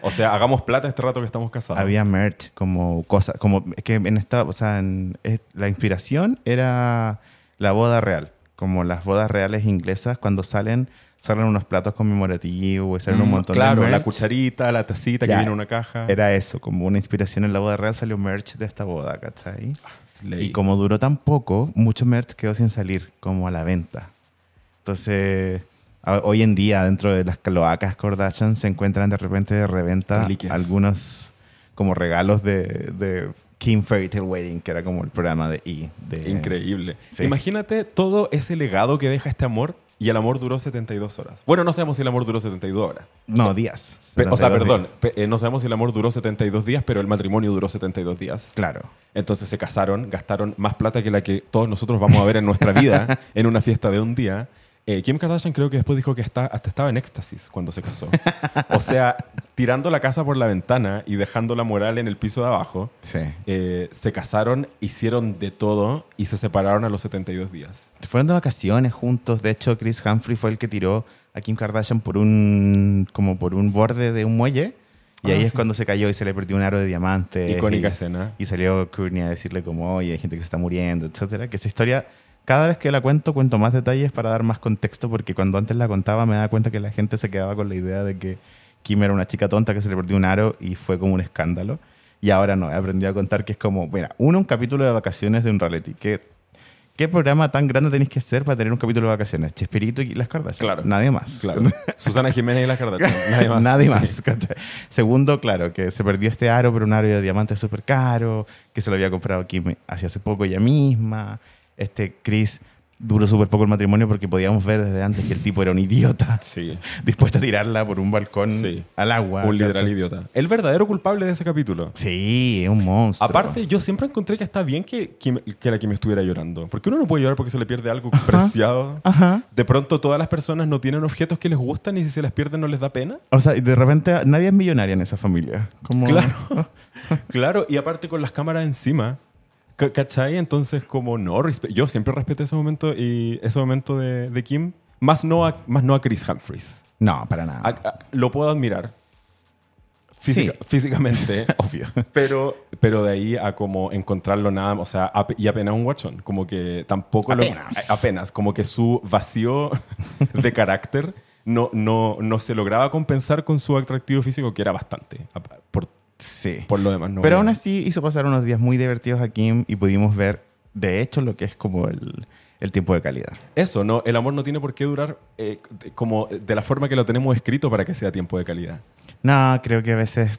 O sea, hagamos plata este rato que estamos casados. Había merch como cosas, como que en esta, o sea, en- es- la inspiración era la boda real, como las bodas reales inglesas cuando salen, salen unos platos conmemorativos, salen un Mm, montón claro, de merch. la cucharita, la tacita que Ya, viene en una caja. Era eso, como una inspiración en la boda real salió merch de esta boda, ¿cachai? Slay. Y como duró tan poco, mucho merch quedó sin salir, como a la venta. Entonces, hoy en día, dentro de las cloacas Kardashian, se encuentran de repente de reventa Reliquias. algunos como regalos de, de Kim Fairy Tale Wedding, que era como el programa de E! De, Increíble. Sí. Imagínate todo ese legado que deja este amor y el amor duró 72 horas. Bueno, no sabemos si el amor duró 72 horas. No, días. Pe- o sea, 72 perdón, eh, no sabemos si el amor duró 72 días, pero el matrimonio duró 72 días. Claro. Entonces se casaron, gastaron más plata que la que todos nosotros vamos a ver en nuestra vida en una fiesta de un día. Eh, Kim Kardashian creo que después dijo que está, hasta estaba en éxtasis cuando se casó. O sea, tirando la casa por la ventana y dejando la moral en el piso de abajo. Sí. Eh, se casaron, hicieron de todo y se separaron a los 72 días. Fueron de vacaciones juntos. De hecho, Chris Humphrey fue el que tiró a Kim Kardashian por un, como por un borde de un muelle. Y Ah, ahí es sí. cuando se cayó y se le perdió un aro de diamante. Icónica y, escena. Y salió Courtney a decirle como, oye, hay gente que se está muriendo, etcétera. Que esa historia, cada vez que la cuento, cuento más detalles para dar más contexto, porque cuando antes la contaba me daba cuenta que la gente se quedaba con la idea de que Kim era una chica tonta que se le perdió un aro y fue como un escándalo. Y ahora no, he aprendido a contar que es como, mira, uno, un capítulo de vacaciones de un reality. ¿Qué, ¿Qué programa tan grande tenéis que hacer para tener un capítulo de vacaciones? Chespirito y las Kardashian. Claro. Nadie más. Claro. Susana Jiménez y las Kardashian. Nadie más. Nadie Sí. más. ¿cachai? Segundo, claro, que se perdió este aro, pero un aro de diamante súper caro, que se lo había comprado Kim hace poco ella misma. Este Chris duró súper poco el matrimonio porque podíamos ver desde antes que el tipo era un idiota, Sí. dispuesto a tirarla por un balcón Sí. al agua. Un literal idiota. El verdadero culpable de ese capítulo. Sí, es un monstruo. Aparte, yo siempre encontré que está bien que, Kim- que la Kim estuviera llorando. Porque uno no puede llorar porque se le pierde algo preciado. Ajá. De pronto, todas las personas no tienen objetos que les gustan y si se les pierden no les da pena. O sea, y de repente nadie es millonaria en esa familia. Como... Claro. Claro, y aparte con las cámaras encima. Ca- ¿Cachai? Entonces, como no, yo siempre respeté ese momento y ese momento de, de Kim. Más no, a, más no a Chris Humphries. No, para nada. A- a- lo puedo admirar física- Sí. físicamente. Obvio. Pero, pero de ahí a como encontrarlo nada, o sea, ap- y apenas un guachón, como que tampoco lo- Apenas. a- apenas, como que su vacío de carácter no, no, no se lograba compensar con su atractivo físico, que era bastante. Por, Sí. por lo demás, no. Pero aún así hizo pasar unos días muy divertidos a Kim y pudimos ver, de hecho, lo que es como el, el tiempo de calidad. Eso, no, el amor no tiene por qué durar eh, como de la forma que lo tenemos escrito para que sea tiempo de calidad. No, creo que a veces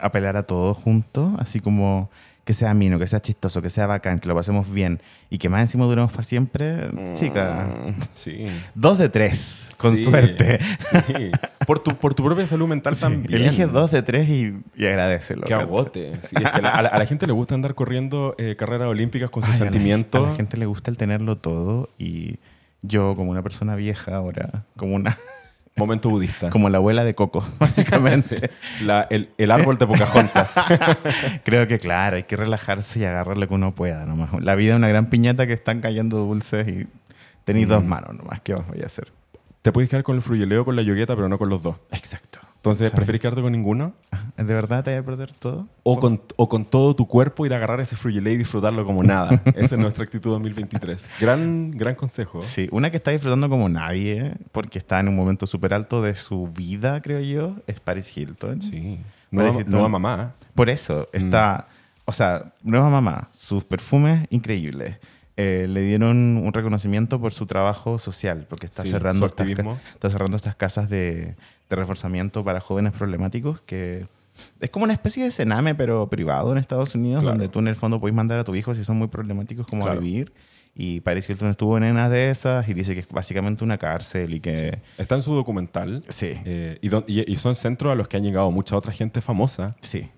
apelar a todo junto, así como que sea amino, que sea chistoso, que sea bacán, que lo pasemos bien y que más encima duremos para siempre, chica. Mm, Sí. Dos de tres, con Sí, suerte. Sí. Por tu, por tu propia salud mental Sí, también. Elige dos de tres y, y agradecelo. Que agote. Sí, es que la- a, la, a la gente le gusta andar corriendo eh, carreras olímpicas con sus Ay, a la- sentimientos. A la gente le gusta el tenerlo todo y yo, como una persona vieja ahora, como una Momento budista. como la abuela de Coco, básicamente. Sí. La- el, el árbol de Pocahontas. Creo que, claro, hay que relajarse y agarrar lo que uno pueda nomás. La vida es una gran piñata que están cayendo dulces y tenéis dos manos nomás. ¿Qué os voy a hacer? Te puedes quedar con el fruyeleo con la yogueta, pero no con los dos. Exacto. Entonces, ¿Sabes? ¿prefieres quedarte con ninguno? ¿De verdad te voy a perder todo? O con, o con todo tu cuerpo ir a agarrar ese fruyelé y disfrutarlo como nada. Esa es nuestra actitud 2023. Gran, gran consejo. Sí, una que está disfrutando como nadie, porque está en un momento súper alto de su vida, creo yo, es Paris Hilton. Sí. Nueva, Paris Hilton. nueva mamá. Por eso, está, o sea, nueva mamá, sus perfumes increíbles. Eh, le dieron un reconocimiento por su trabajo social, porque está, Sí, cerrando, estas, está cerrando estas casas de, de reforzamiento para jóvenes problemáticos, que es como una especie de cename, pero privado en Estados Unidos, Claro. donde tú en el fondo puedes mandar a tu hijo si son muy problemáticos como Claro. a vivir. Y Paris Hilton estuvo en una de esas y dice que es básicamente una cárcel y que... Está en su documental. Sí, sí. eh, y, don- y- y son centros a los que han llegado mucha otra gente famosa.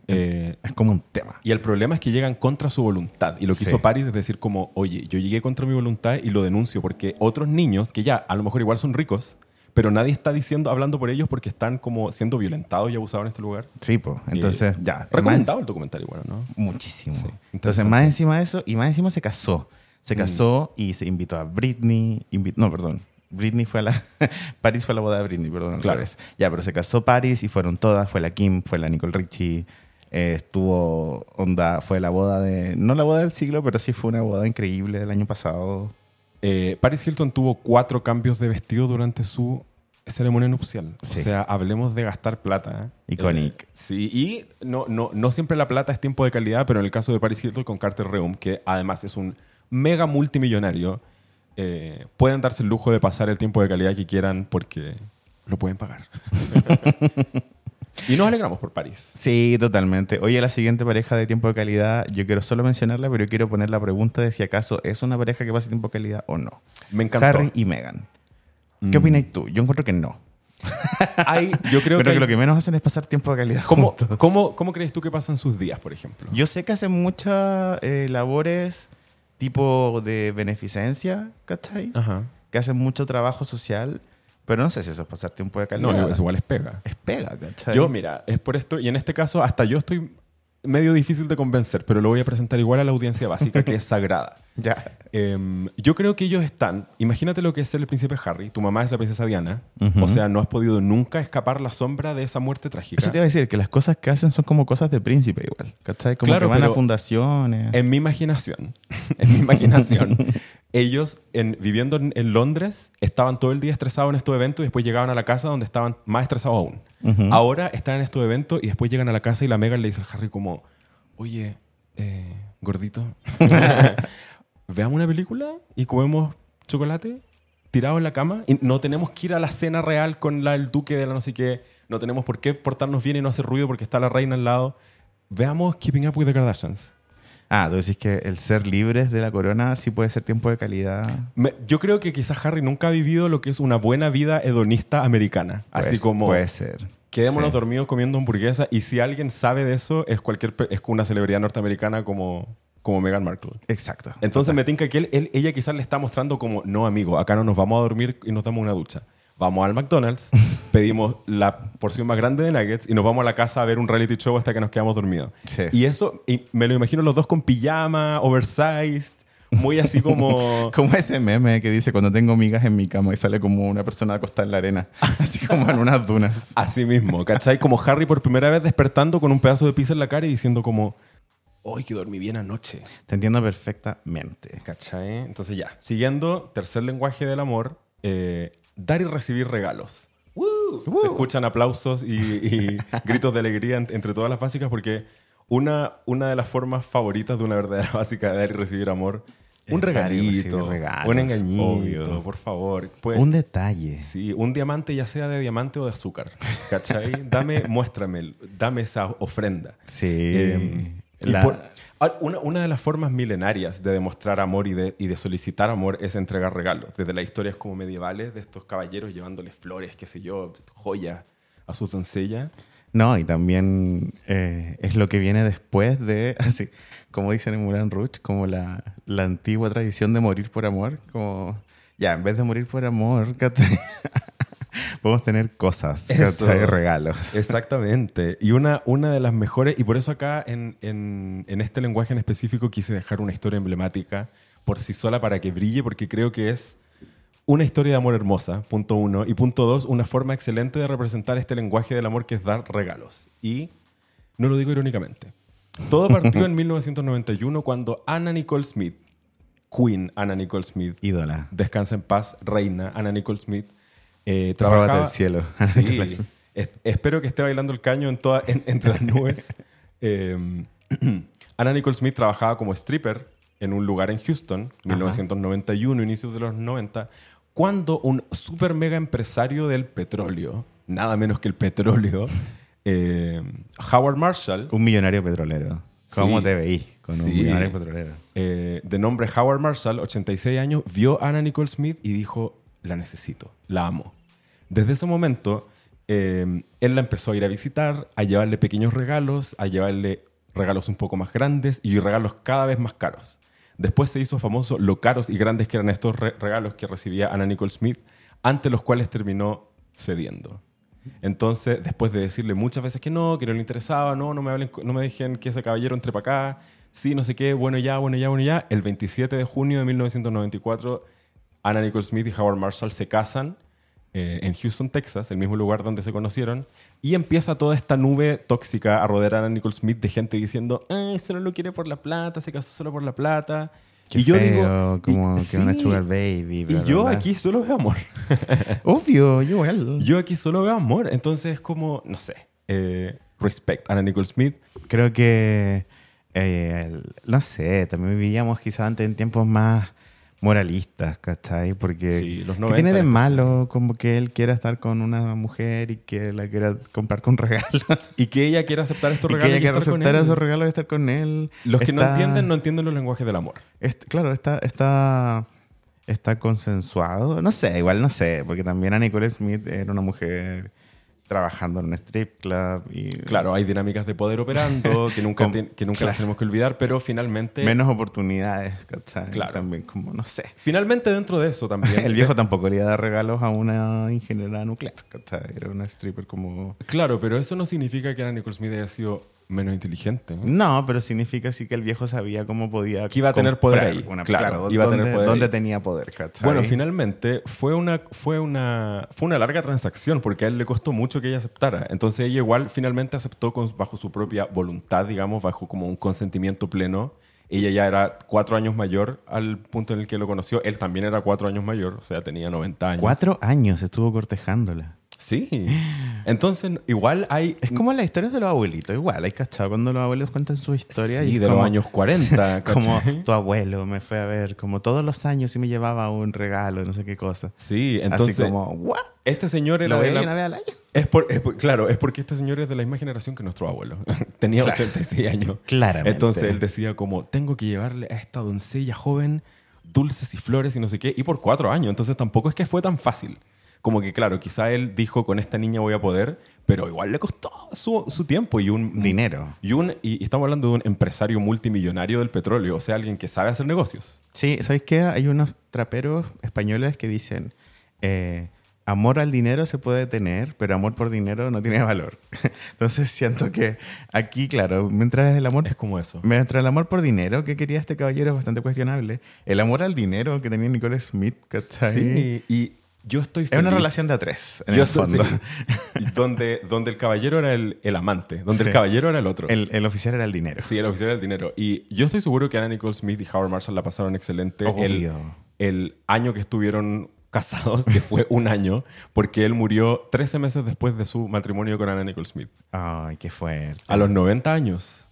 Eh, es como un tema. y el problema es que llegan contra su voluntad. Y lo que Sí. hizo Paris es decir como, oye, yo llegué contra mi voluntad y lo denuncio porque otros niños, que ya a lo mejor igual son ricos, pero nadie está diciendo, hablando por ellos porque están como siendo violentados y abusados en este lugar. Sí, pues. Entonces, ya. además- Recomendado el documental igual, ¿no? Muchísimo. Sí, Entonces, más encima de eso, y más encima se casó. Se Mm. casó y se invitó a Britney. invi- no, perdón. Britney fue a la. Paris fue a la boda de Britney, perdón. Claro. Ya, pero se casó Paris y fueron todas. Fue la Kim, fue la Nicole Richie. eh, estuvo. Onda, fue la boda de. No la boda del siglo, pero sí fue una boda increíble del año pasado. Eh, Paris Hilton tuvo cuatro cambios de vestido durante su ceremonia nupcial. Sí. O sea, hablemos de gastar plata. ¿eh? Iconic. Eh, sí, y no, no, no siempre la plata es tiempo de calidad, pero en el caso de Paris Hilton con Carter Reum, que además es un mega multimillonario, eh, pueden darse el lujo de pasar el tiempo de calidad que quieran porque lo pueden pagar. y nos alegramos por Paris. Sí, totalmente. Oye, la siguiente pareja de tiempo de calidad, yo quiero solo mencionarla, pero quiero poner la pregunta de si acaso es una pareja que pasa tiempo de calidad o no. Me encantó. Harry y Meghan. ¿Qué Mm. opinas tú? Yo encuentro que no. Hay- yo creo Creo que, lo que menos hacen es pasar tiempo de calidad ¿Cómo, juntos. cómo, cómo crees tú que pasan sus días, por ejemplo? Yo sé que hacen muchas eh, labores tipo de beneficencia, ¿cachai? Ajá. Que hacen mucho trabajo social, pero no sé si eso es pasar tiempo de calidad. No, eso igual es pega. Es pega, ¿cachai? Yo, mira, es por esto, y en este caso hasta yo estoy medio difícil de convencer, pero lo voy a presentar igual a la audiencia básica, que es sagrada. Ya. Em, yo creo que ellos están, imagínate lo que es ser el príncipe Harry, tu mamá es la princesa Diana, o sea, no has podido nunca escapar la sombra de esa muerte trágica. Eso te iba a decir, que las cosas que hacen son como cosas de príncipe igual, ¿cachai? Como Claro, que van a fundaciones. En mi imaginación, en mi imaginación, ellos en, viviendo en, en Londres estaban todo el día estresados en estos eventos y después llegaban a la casa donde estaban más estresados aún. Ahora están en estos eventos y después llegan a la casa y la Megan le dice al Harry como, oye, eh, gordito, veamos una película y comemos chocolate tirado en la cama y no tenemos que ir a la cena real con la, el duque de la no sé qué, no tenemos por qué portarnos bien y no hacer ruido porque está la reina al lado. Veamos Keeping Up with the Kardashians. Ah, tú decís que el ser libres de la corona sí puede ser tiempo de calidad. Me- yo creo que quizás Harry nunca ha vivido lo que es una buena vida hedonista americana. Así Puede- como Puede ser. quedémonos Sí. dormidos comiendo hamburguesa y si alguien sabe de eso es cualquier es una celebridad norteamericana como, como Meghan Markle. Exacto. Entonces me tinca que él, él- ella quizás le está mostrando como, no amigo, acá no nos vamos a dormir y nos damos una ducha. Vamos al McDonald's, pedimos la porción más grande de nuggets y nos vamos a la casa a ver un reality show hasta que nos quedamos dormidos. Sí. Y eso, y me lo imagino los dos con pijama, oversized, muy así como... Como ese meme que dice cuando tengo migas en mi cama y sale como una persona acostada en la arena, así como en unas dunas. Así mismo, ¿cachai? Como Harry por primera vez despertando con un pedazo de pizza en la cara y diciendo como, hoy que dormí bien anoche, Te entiendo perfectamente. ¿cachai? Entonces ya, siguiendo, tercer lenguaje del amor, eh, dar y recibir regalos. Se escuchan aplausos y, y gritos de alegría en- entre todas las básicas porque una, una de las formas favoritas de una verdadera básica de dar y recibir amor, un regalito, regalos, un engañito, obvio. por favor. Pues, Un detalle. Sí, un diamante ya sea de diamante o de azúcar, ¿cachai? Dame, muéstrame, dame esa ofrenda. Sí. Eh, La- por- ah, una, una de las formas milenarias de demostrar amor y de, y de solicitar amor es entregar regalos. Desde las historias como medievales de estos caballeros llevándoles flores, qué sé yo, joyas a sus doncellas. No, y también eh, es lo que viene después de, así, como dicen en Moulin Rouge, como la, la antigua tradición de morir por amor. Como, ya, en vez de morir por amor. podemos tener cosas, Eso. regalos. Exactamente. Y una, una de las mejores, y por eso acá en, en- en este lenguaje en específico quise dejar una historia emblemática por sí sola para que brille, porque creo que es una historia de amor hermosa, punto uno. Y punto dos, una forma excelente de representar este lenguaje del amor que es dar regalos. Y no lo digo irónicamente. Todo partió en 1991 cuando Anna Nicole Smith, Queen Anna Nicole Smith, Ídola. descansa en paz, reina Anna Nicole Smith, eh, trabajaba... el cielo. Sí, es- espero que esté bailando el caño en toda- en- entre las nubes. Eh, Anna Nicole Smith trabajaba como stripper en un lugar en Houston, 1991, inicios de los 90, cuando un super mega empresario del petróleo, nada menos que el petróleo, eh, Howard Marshall, Un millonario petrolero. ¿Cómo Sí. te veí con un Sí. millonario petrolero? eh, de nombre Howard Marshall, 86 años, vio a Anna Nicole Smith y dijo, la necesito, la amo. Desde ese momento, eh, él la empezó a ir a visitar, a llevarle pequeños regalos, a llevarle regalos un poco más grandes y regalos cada vez más caros. Después se hizo famoso lo caros y grandes que eran estos re- regalos que recibía Anna Nicole Smith, ante los cuales terminó cediendo. Entonces, después de decirle muchas veces que no, que no le interesaba, no, no me, hablen, no me dejen que ese caballero entre para acá, sí, no sé qué, bueno ya, bueno ya, bueno ya, el 27 de junio de 1994, Anna Nicole Smith y Howard Marshall se casan eh, en Houston, Texas, el mismo lugar donde se conocieron, y empieza toda esta nube tóxica a rodear a Nicole Smith de gente diciendo, ay, solo lo quiere por la plata, se casó solo por la plata. Qué y yo feo, digo, como y- que una sí, sugar baby. bla, Y bla, yo bla. aquí solo veo amor. Obvio, yo igual. Yo aquí solo veo amor. Entonces, es como, no sé, eh, respect Anna Nicole Smith. Creo que, eh, el- no sé, también vivíamos quizás antes en tiempos más moralistas, ¿cachai? Porque Sí, los ¿qué 90 tiene de malo como que él quiera estar con una mujer y que la quiera comprar con regalos? Y que ella quiera aceptar estos y que regalos. ella y quiera estar con aceptar él. esos regalos y estar con él. Los que no entienden, no entienden los lenguajes del amor. est- claro, está, está, está consensuado. No sé, igual no sé, porque también a Nicole Smith era una mujer trabajando en un strip club y Claro, hay dinámicas de poder operando que nunca, te- que nunca claro. las tenemos que olvidar, pero finalmente. menos oportunidades, ¿cachai? Claro. También como, no sé. Finalmente, dentro de eso también. El viejo tampoco le iba a dar regalos a una ingeniera nuclear, ¿cachai? Era una stripper como... Claro, pero eso no significa que Anna Nicole Smith haya sido menos inteligente. ¿eh? No, pero significa sí que el viejo sabía cómo podía... Que iba a tener poder ahí, una- claro, iba a dónde, tener poder dónde ahí. tenía poder, ¿cachai? Bueno, finalmente fue una, fue, una, fue una larga transacción porque a él le costó mucho que ella aceptara. Entonces ella igual finalmente aceptó con- bajo su propia voluntad, digamos, bajo como un consentimiento pleno. Ella ya era cuatro años mayor al punto en el que lo conoció. Él también era cuatro años mayor, o sea, tenía 90 años. Cuatro años estuvo cortejándola. Sí. Entonces, igual hay... Es como las historias de los abuelitos, igual. Hay cachado cuando los abuelos cuentan sus historias. Sí, y de como- los años 40. Como tu abuelo me fue a ver, como todos los años y me llevaba un regalo, no sé qué cosa. Sí, entonces... Así como, ¿what? Este señor era Lo de la- una vez al año. Es por, es por- claro, es porque este señor es de la misma generación que nuestro abuelo. Tenía Claro. 86 años. Claramente. Entonces él decía como, tengo que llevarle a esta doncella joven dulces y flores y no sé qué, y por cuatro años. Entonces tampoco es que fue tan fácil. Como que, claro, quizá él dijo, con esta niña voy a poder, pero igual le costó su, su tiempo y un... Dinero. Y, un, y estamos hablando de un empresario multimillonario del petróleo, o sea, alguien que sabe hacer negocios. Sí, ¿sabéis qué? Hay unos traperos españoles que dicen, eh, amor al dinero se puede tener, pero amor por dinero no tiene valor. Entonces siento que aquí, claro, mientras el amor... Es como eso. Mientras el amor por dinero que quería este caballero es bastante cuestionable, el amor al dinero que tenía Nicole Smith, ¿cachai? Sí, y yo estoy Es una feliz. relación de a tres, en Yo el fondo. sí. Donde, donde el caballero era el, el amante, donde Sí. el caballero era el otro. El, el oficial era el dinero. Sí, el oficial del dinero. Y yo estoy seguro que Anna Nicole Smith y Howard Marshall la pasaron excelente el, el año que estuvieron casados, que fue un año, porque él murió 13 meses después de su matrimonio con Anna Nicole Smith, Ay, qué fuerte. a los 90 años.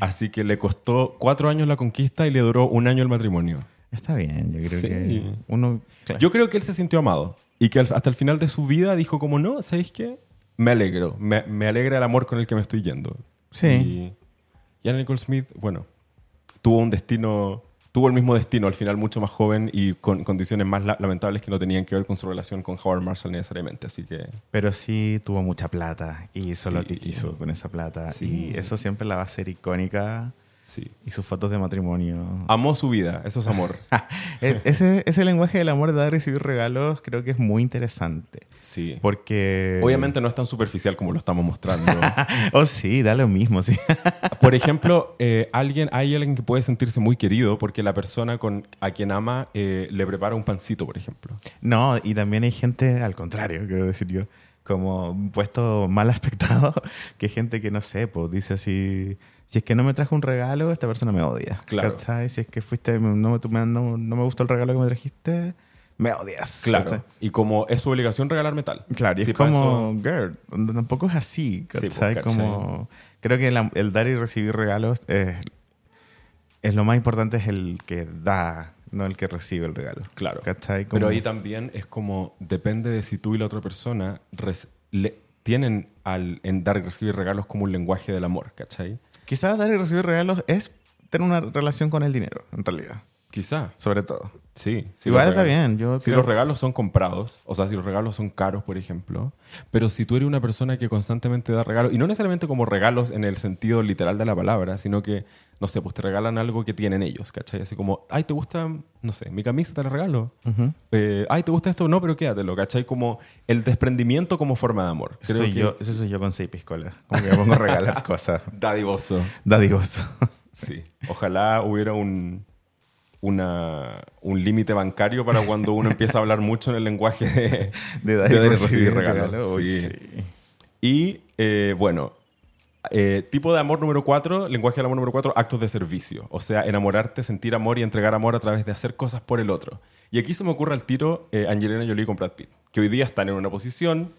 Así que le costó cuatro años la conquista y le duró un año el matrimonio. Está bien, yo creo Sí. que uno... claro. Yo creo que él se sintió amado y que hasta el final de su vida dijo como, no, ¿sabéis qué? Me alegro, me, me alegra el amor con el que me estoy yendo. Sí. Y, y Nicole Smith, bueno, tuvo un destino, tuvo el mismo destino al final mucho más joven y con condiciones más la- lamentables que no tenían que ver con su relación con Howard Marshall necesariamente. Así que Pero sí tuvo mucha plata y hizo lo Sí. que quiso con esa plata. Sí. Y eso siempre la va a hacer icónica. Sí. Y sus fotos de matrimonio. Amó su vida, eso es amor. Es- ese, ese lenguaje del amor de dar y recibir regalos creo que es muy interesante. Sí. Porque... Obviamente no es tan superficial como lo estamos mostrando. Oh, sí, da lo mismo, sí. Por ejemplo, eh, alguien, hay alguien que puede sentirse muy querido porque la persona con, a quien ama eh, le prepara un pancito, por ejemplo. No, y también hay gente al contrario, quiero decir yo, como puesto mal aspectado, que gente que no sé, pues dice así, si es que no me trajo un regalo, esta persona me odia. Claro. ¿Cachai? Si es que fuiste, no, no, no me gustó el regalo que me trajiste, me odias. Claro. ¿cachai? Y como es su obligación regalar metal. Claro, y Sí, es como, eso- girl, tampoco es así, Sí, pues, ¿cachai? ¿cachai? como, creo que la- el dar y recibir regalos es, es lo más importante, es el que da, no el que recibe el regalo. Claro. ¿Cachai? Como- Pero ahí también es como, depende de si tú y la otra persona res- le- tienen al, en dar y recibir regalos como un lenguaje del amor, ¿cachai? Quizás dar y recibir regalos es tener una relación con el dinero, en realidad. Quizá. Sobre todo. Sí. si Igual los está regalos- bien. Yo Si creo- los regalos son comprados, o sea, si los regalos son caros, por ejemplo, pero si tú eres una persona que constantemente da regalos, y no necesariamente como regalos en el sentido literal de la palabra, sino que, no sé, pues te regalan algo que tienen ellos, ¿cachai? Así como, ay, ¿te gusta, no sé, mi camisa te la regalo? Ujú. Eh, ay, ¿te gusta esto? No, pero quédatelo, ¿cachai? Como el desprendimiento como forma de amor. Creo soy que yo, eso soy yo con seis piscolas. Como que me pongo a regalar cosas. dadivoso. Dadivoso. Sí. Ojalá hubiera un, una, un límite bancario para cuando uno empieza a hablar mucho en el lenguaje de, De dar y de recibir regalos. Sí. sí. Y eh, bueno, eh, tipo de amor número cuatro, lenguaje del amor número cuatro, actos de servicio. O sea, enamorarte, sentir amor y entregar amor a través de hacer cosas por el otro. Y aquí se me ocurre al tiro eh, Angelina Jolie con Brad Pitt, que hoy día están en una posición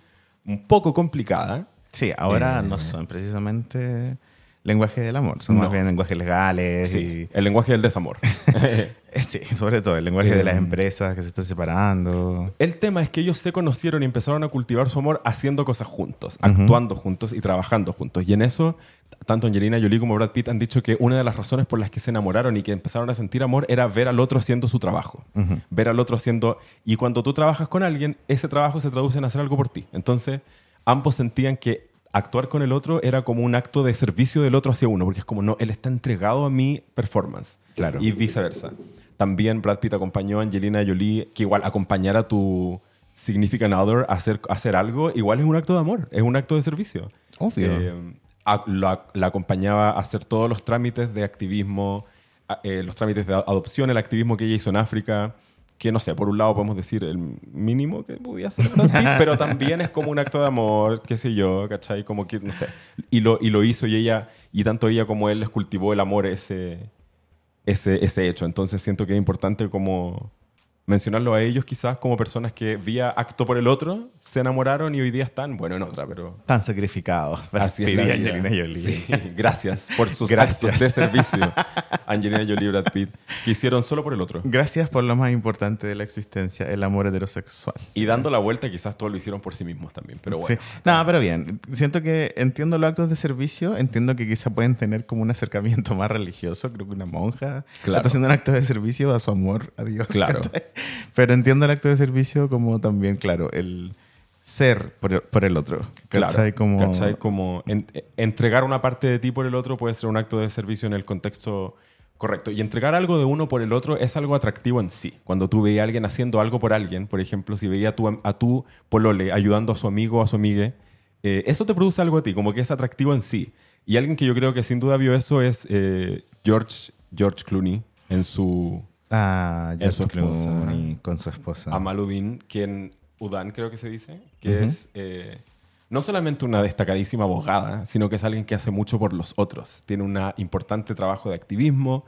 un poco complicada. Sí, ahora Eh. no son precisamente lenguaje del amor, son más bien lenguajes legales. Sí, el lenguaje del desamor. Sí, sobre todo el lenguaje de las Eh. empresas que se están separando. El tema es que ellos se conocieron y empezaron a cultivar su amor haciendo cosas juntos, actuando juntos y trabajando juntos. Y en eso, tanto Angelina Jolie como Brad Pitt han dicho que una de las razones por las que se enamoraron y que empezaron a sentir amor era ver al otro haciendo su trabajo. Ver al otro haciendo... Y cuando tú trabajas con alguien, ese trabajo se traduce en hacer algo por ti. Entonces, ambos sentían que actuar con el otro era como un acto de servicio del otro hacia uno, porque es como, no, él está entregado a mi performance. Claro. Y viceversa. También Brad Pitt acompañó a Angelina Jolie, que igual acompañar a tu significant other a hacer, a hacer algo, igual es un acto de amor, es un acto de servicio. Obvio. Eh, a- la, la acompañaba a hacer todos los trámites de activismo, a- eh, los trámites de adopción, el activismo que ella hizo en África, que no sé, por un lado podemos decir el mínimo que podía hacer Brad Pitt, pero también es como un acto de amor, qué sé yo, ¿cachai? Como que, no sé. Y lo, y lo hizo y ella, y tanto ella como él les cultivó el amor ese, ese, ese hecho. Entonces siento que es importante como mencionarlo a ellos quizás como personas que vía acto por el otro se enamoraron y hoy día están, bueno, en otra, pero Tan sacrificados. Así es la. Angelina Jolie. Sí, gracias por sus Gracias. actos de servicio. Angelina Jolie y Brad Pitt, que hicieron solo por el otro. Gracias por lo más importante de la existencia, el amor heterosexual. Y dando la vuelta, quizás todos lo hicieron por sí mismos también. Pero bueno, Sí. No, pero bien. Siento que entiendo los actos de servicio. Entiendo que quizá pueden tener como un acercamiento más religioso. Creo que una monja Claro. está haciendo un acto de servicio a su amor, a Dios. Claro. ¿cachai? Pero entiendo el acto de servicio como también, claro, el ser por el, por el otro. claro. ¿cachai? Como, ¿cachai? Como en- eh, entregar una parte de ti por el otro puede ser un acto de servicio en el contexto Correcto. Y entregar algo de uno por el otro es algo atractivo en sí. Cuando tú veías a alguien haciendo algo por alguien, por ejemplo, si veía a tu, a tu polole ayudando a su amigo o a su amigue, eh, eso te produce algo a ti, como que es atractivo en sí. Y alguien que yo creo que sin duda vio eso es eh, George, George Clooney en su Ah, George esposa. Clooney con su esposa. Amaludin, quien Udan creo que se dice, que es eh, no solamente una destacadísima abogada, sino que es alguien que hace mucho por los otros. Tiene un importante trabajo de activismo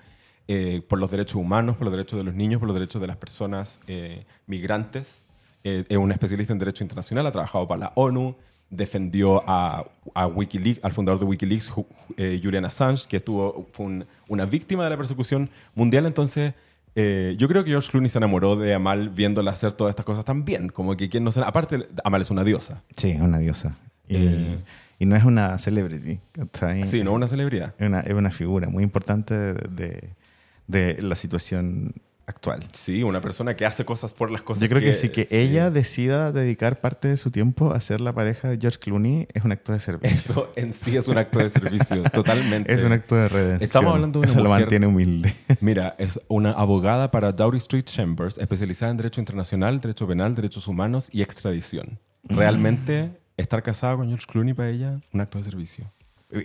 eh, por los derechos humanos, por los derechos de los niños, por los derechos de las personas eh, migrantes. Eh, es un especialista en derecho internacional, ha trabajado para la ONU, defendió a, a Wikileaks, al fundador de Wikileaks, eh, Julian Assange, que estuvo, fue un- una víctima de la persecución mundial. Entonces, eh, yo creo que George Clooney se enamoró de Amal viéndola hacer todas estas cosas también. Como que quien no se... Aparte, Amal es una diosa. Sí, una diosa. Y, Eh. y no es una celebrity. Sí, no una celebridad. Es una, es una figura muy importante de, de- de la situación actual. Sí, una persona que hace cosas por las cosas Yo creo que, sí, que ella decida dedicar parte de su tiempo a ser la pareja de George Clooney es un acto de servicio. Eso en sí es un acto de servicio, totalmente. Es un acto de redención. Estamos hablando de una Eso lo mujer- mantiene humilde. Mira, es una abogada para Dowry Street Chambers, especializada en derecho internacional, derecho penal, derechos humanos y extradición. Mm. Realmente, estar casada con George Clooney para ella, un acto de servicio.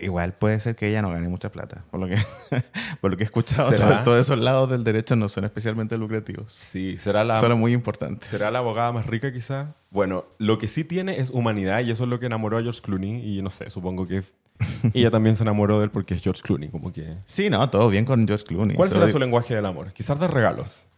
Igual puede ser que ella no gane mucha plata. Por lo que, por lo que he escuchado, todo- todos esos lados del derecho no son especialmente lucrativos. Sí, será la, Solo muy importantes. será la abogada más rica quizá. Bueno, lo que sí tiene es humanidad y eso es lo que enamoró a George Clooney y no sé, supongo que ella también se enamoró de él porque es George Clooney, como que... Sí, no, todo bien con George Clooney. ¿Cuál Solo será su lenguaje del amor? Quizás dar regalos.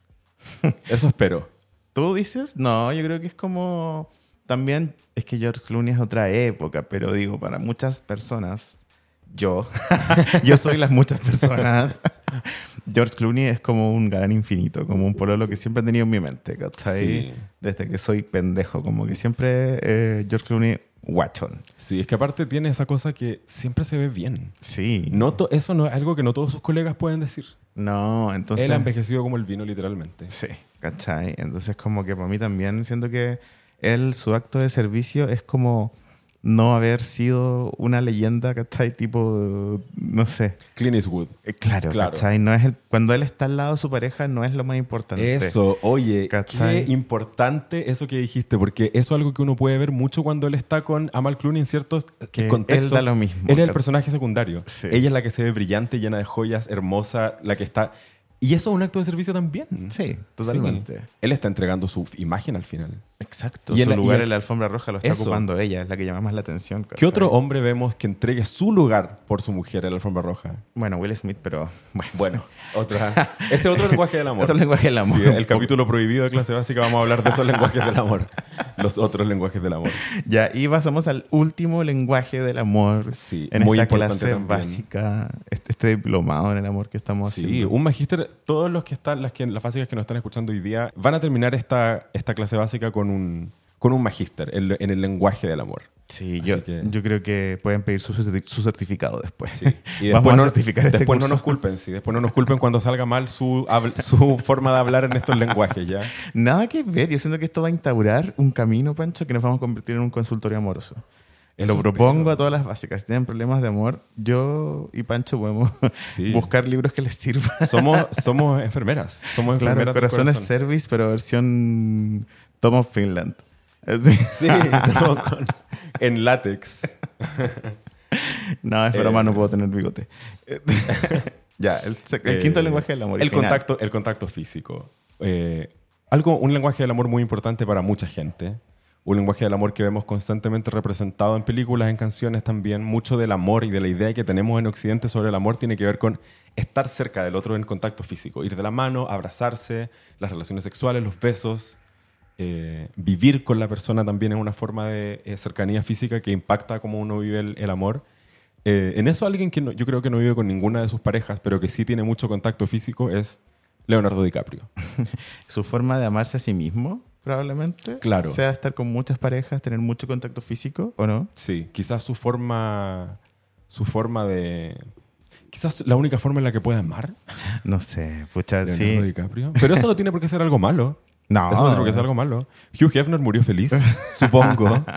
Eso espero. ¿Tú dices? No, yo creo que es como... También es que George Clooney es otra época, pero digo, para muchas personas, yo, yo soy las muchas personas, George Clooney es como un gran infinito, como un pololo que siempre he tenido en mi mente, ¿cachai? Sí. Desde que soy pendejo, como que siempre eh, George Clooney, guachón. Sí, es que aparte tiene esa cosa que siempre se ve bien. Sí. No eso no es algo que no todos sus colegas pueden decir. No, entonces... Él ha envejecido como el vino, literalmente. Sí, ¿cachai? Entonces como que para mí también siento que él, su acto de servicio es como no haber sido una leyenda, ¿cachai? Tipo, no sé. Clint Eastwood. Eh, Claro, Claro. ¿cachai? No es el, cuando él está al lado de su pareja no es lo más importante. Eso, oye, ¿Cachai? qué importante eso que dijiste, porque eso es algo que uno puede ver mucho cuando él está con Amal Clooney en ciertos Que contextos. él da lo mismo, Él es el personaje secundario. Sí. Ella es la que se ve brillante, llena de joyas, hermosa, la que está... Y eso es un acto de servicio también. Sí, totalmente. Sí. Él está entregando su imagen al final. Exacto. Y en su la- y lugar en- en la alfombra roja lo está Eso. ocupando ella, es la que llama más la atención. ¿Qué otro hombre vemos que entregue su lugar por su mujer en la alfombra roja? Bueno, Will Smith, pero bueno. Bueno, otra. Ese otro lenguaje del amor. Otro lenguaje del amor. Sí, el capítulo prohibido de clase básica vamos a hablar de esos lenguajes del amor. Los otros lenguajes del amor. Ya, y pasamos al último lenguaje del amor. Sí, en muy esta importante clase también. básica, este, este diplomado en el amor que estamos Sí, haciendo. un magíster. Todos los que están, las, que, las básicas que nos están escuchando hoy día, van a terminar esta, esta clase básica con un, con un magíster en, en el lenguaje del amor. Sí, yo, que- yo creo que pueden pedir su, su certificado después. Sí. Y Vamos después, a no, certificar este después no curso. nos culpen, sí. Después no nos culpen cuando salga mal su, su forma de hablar en estos lenguajes, ¿ya? Nada que ver. Yo siento que esto va a instaurar un camino, Pancho, que nos vamos a convertir en un consultorio amoroso. Eso Lo propongo a todas las básicas. Si tienen problemas de amor, yo y Pancho podemos Sí. buscar libros que les sirvan. Somos, somos enfermeras. Somos Claro, enfermeras del Corazones corazón. Service, pero versión Tom of Finland. Así. Sí, todo con- en látex. No, es broma, Eh. no puedo tener bigote. ya, el, el quinto Eh, lenguaje del amor. El final. contacto, el contacto físico. Eh, algo, un lenguaje del amor muy importante para mucha gente. Un lenguaje del amor que vemos constantemente representado en películas, en canciones también. Mucho del amor y de la idea que tenemos en Occidente sobre el amor tiene que ver con estar cerca del otro en contacto físico. Ir de la mano, abrazarse, las relaciones sexuales, los besos. Eh, vivir con la persona también es una forma de eh, cercanía física que impacta cómo uno vive el, el amor. Eh, en eso alguien que no- yo creo que no vive con ninguna de sus parejas, pero que sí tiene mucho contacto físico es Leonardo DiCaprio. Su forma de amarse a sí mismo, probablemente. Claro. Sea estar con muchas parejas, tener mucho contacto físico, ¿o no? Sí, quizás su forma, su forma de... Quizás la única forma en la que puede amar No sé, pucha, Leonardo sí. DiCaprio. Pero eso no tiene por qué ser algo malo. No. Eso no creo que sea algo malo. Hugh Hefner murió feliz, supongo.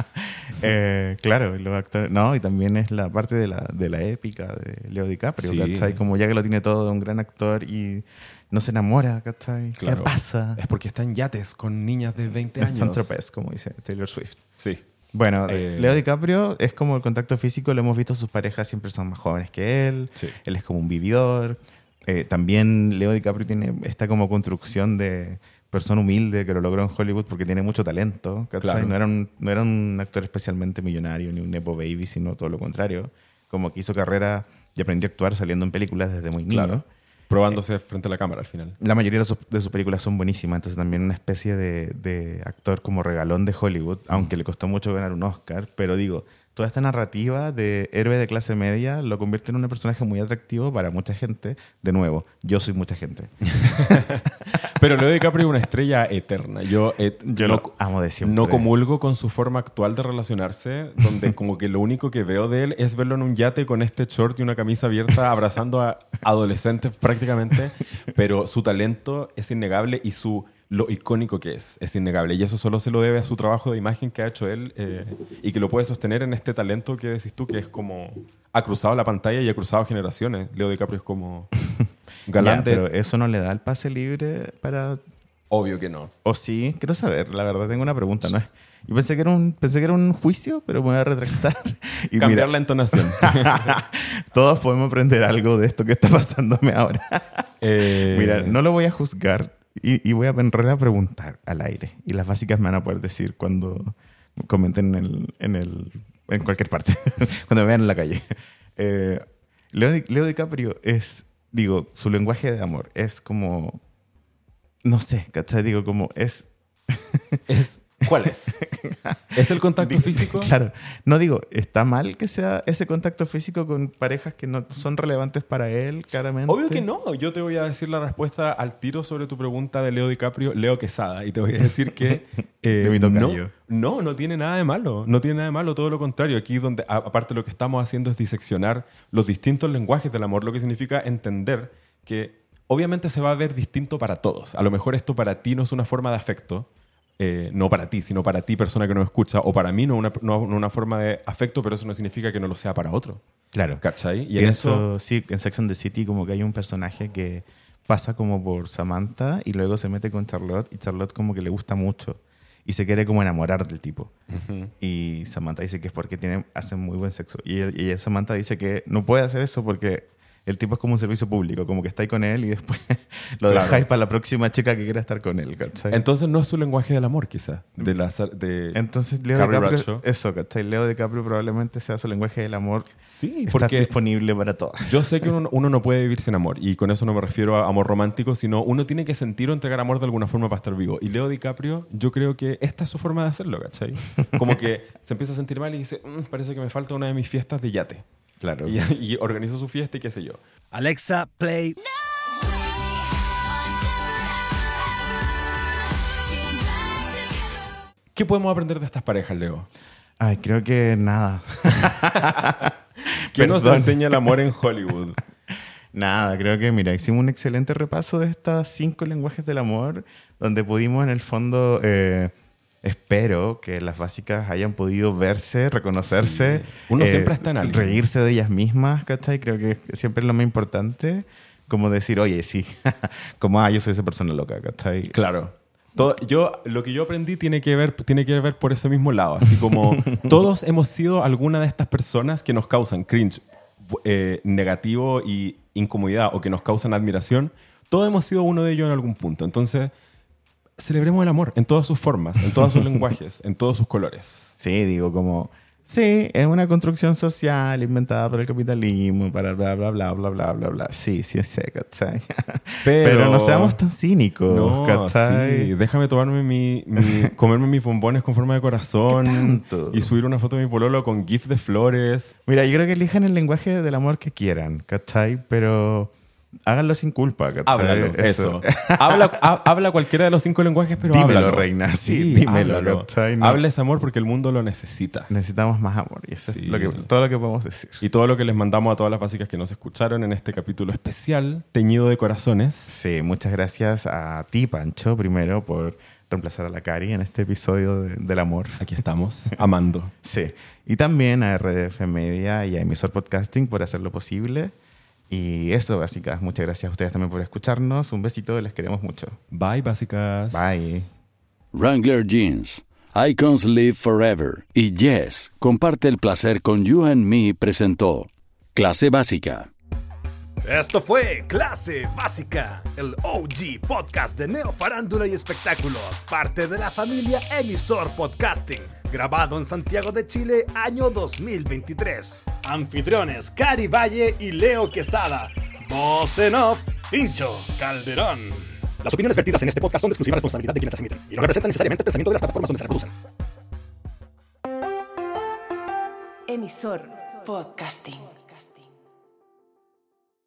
Eh, claro, los actores. No, y también es la parte de la, de la épica de Leo DiCaprio, Sí. ¿cachai? Como ya que lo tiene todo, un gran actor y no se enamora, ¿cachai? Claro. ¿Qué pasa? Es porque está en yates con niñas de 20 Es años. Saint-Tropez, como dice Taylor Swift. Sí. Bueno, Eh, Leo DiCaprio es como el contacto físico, lo hemos visto, sus parejas siempre son más jóvenes que él, Sí. él es como un vividor. Eh, también Leo DiCaprio tiene esta como construcción de persona humilde que lo logró en Hollywood porque tiene mucho talento. Claro. No, era un, no era un actor especialmente millonario ni un Nepo Baby, sino todo lo contrario. Como que hizo carrera y aprendió a actuar saliendo en películas desde muy niño. Claro. Probándose frente a la cámara al final. La mayoría de sus, de sus películas son buenísimas, entonces también una especie de, de actor como regalón de Hollywood, aunque le costó mucho ganar un Oscar, pero digo, toda esta narrativa de héroe de clase media lo convierte en un personaje muy atractivo para mucha gente. De nuevo, yo soy mucha gente. Pero Leo DiCaprio es una estrella eterna. Yo, eh, Yo no, lo amo de siempre. no comulgo con su forma actual de relacionarse, donde como que lo único que veo de él es verlo en un yate con este short y una camisa abierta abrazando a adolescentes prácticamente, pero su talento es innegable y su lo icónico que es es innegable y eso solo se lo debe a su trabajo de imagen que ha hecho él eh, y que lo puede sostener en este talento que decís tú que es como ha cruzado la pantalla y ha cruzado generaciones. Leo DiCaprio es como galante. pero eso no le da el pase libre para... Obvio que no. ¿O sí? Quiero saber, la verdad, tengo una pregunta. ¿no? Yo pensé que, era un, pensé que era un juicio, pero me voy a retractar. Y Cambiar mira, la entonación. todos podemos aprender algo de esto que está pasándome ahora. Eh, Mira, no lo voy a juzgar y, voy a en realidad preguntar al aire. Y las básicas me van a poder decir cuando comenten en, el, en, el- en cualquier parte, cuando me vean en la calle. Eh, Leo, Leo DiCaprio es, digo, su lenguaje de amor es como, no sé, ¿cachai? Digo, como es... es, ¿Cuál es? ¿Es el contacto físico? Claro, no digo, está mal que sea ese contacto físico con parejas que no son relevantes para él, claramente. Obvio que no. Yo te voy a decir la respuesta al tiro sobre tu pregunta de Leo DiCaprio, Leo Quesada. Y te voy a decir que eh, De no, no, no tiene nada de malo. No tiene nada de malo, todo lo contrario. Aquí donde, aparte lo que estamos haciendo es diseccionar los distintos lenguajes del amor, lo que significa entender que obviamente se va a ver distinto para todos. A lo mejor esto para ti no es una forma de afecto, eh, no para ti, sino para ti, persona que nos escucha, o para mí no una, no una forma de afecto, pero eso no significa que no lo sea para otro. Claro. ¿Cachai? Y en eso, eso sí, en Sex and the City como que hay un personaje que pasa como por Samantha y luego se mete con Charlotte y Charlotte como que le gusta mucho y se quiere como enamorar del tipo. Y Samantha dice que es porque tienen, hacen muy buen sexo. Y, y Samantha dice que no puede hacer eso porque el tipo es como un servicio público, como que está ahí con él y después lo Claro. dejáis para la próxima chica que quiera estar con él, ¿cachai? Entonces no es su lenguaje del amor, quizá. De la, de... Entonces Leo Carrie DiCaprio, Bradshaw. eso, ¿cachai? Leo DiCaprio probablemente sea su lenguaje del amor. sí, Está porque disponible para todas. yo sé que uno, uno no puede vivir sin amor. Y con eso no me refiero a amor romántico, sino uno tiene que sentir o entregar amor de alguna forma para estar vivo. Y Leo DiCaprio, yo creo que esta es su forma de hacerlo, ¿cachai? Como que se empieza a sentir mal y dice, "Mm, parece que me falta una de mis fiestas de yate. Claro. Y, y organizó su fiesta y qué sé yo. Alexa, play. ¿Qué podemos aprender de estas parejas, Leo? Ay, creo que nada. ¿Qué nos enseña el amor en Hollywood? Nada, creo que, mira, hicimos un excelente repaso de estas cinco lenguajes del amor, donde pudimos en el fondo, eh, espero que las básicas hayan podido verse, reconocerse. Sí. Uno siempre está en alguien. Reírse de ellas mismas, ¿cachai? Creo que siempre es lo más importante, como decir, oye, sí, como, ah, yo soy esa persona loca, ¿cachai? Claro. Todo- yo, lo que yo aprendí tiene que, ver, tiene que ver por ese mismo lado. Así como todos hemos sido alguna de estas personas que nos causan cringe eh, negativo y incomodidad o que nos causan admiración. Todos hemos sido uno de ellos en algún punto. Entonces, celebremos el amor en todas sus formas, en todos sus lenguajes, en todos sus colores. Sí, digo, como, sí, es una construcción social inventada por el capitalismo, para bla, bla, bla, bla, bla, bla, bla. Sí, sí, sé, ¿cachai? Pero, no seamos tan cínicos, No, ¿cachai? sí. Déjame tomarme mi, mi- comerme mis bombones con forma de corazón y subir una foto de mi pololo con gif de flores. Mira, yo creo que elijan el lenguaje del amor que quieran, ¿cachai? Pero háganlo sin culpa, ¿cachai? Háblalo, eso. habla, ha- habla cualquiera de los cinco lenguajes, pero Dímelo, háblalo. reina, sí, dímelo, ¿cachai? No. Habla ese amor porque el mundo lo necesita. Necesitamos más amor y eso Sí. es lo que, todo lo que podemos decir. Y todo lo que les mandamos a todas las básicas que nos escucharon en este capítulo especial, teñido de corazones. Sí, muchas gracias a ti, Pancho, primero por reemplazar a la Cari en este episodio de- del amor. Aquí estamos, amando. Sí. Y también a RDF Media y a Emisor Podcasting por hacerlo posible. Y eso, básicas. Muchas gracias a ustedes también por escucharnos. Un besito, les queremos mucho. Bye, básicas. Bye. Wrangler Jeans, Icons Live Forever y Yes, comparte el placer con You and Me presentó Clase Básica. Esto fue Clase Básica, el OG podcast de Neo Farándula y Espectáculos, parte de la familia Emisor Podcasting, grabado en Santiago de Chile, año 2023. Anfitriones Cari Valle y Leo Quesada. Voz en off, Pincho Calderón. Las opiniones vertidas en este podcast son de exclusiva responsabilidad de quienes transmiten y no representan necesariamente el pensamiento de las plataformas donde se reproducen. Emisor Podcasting.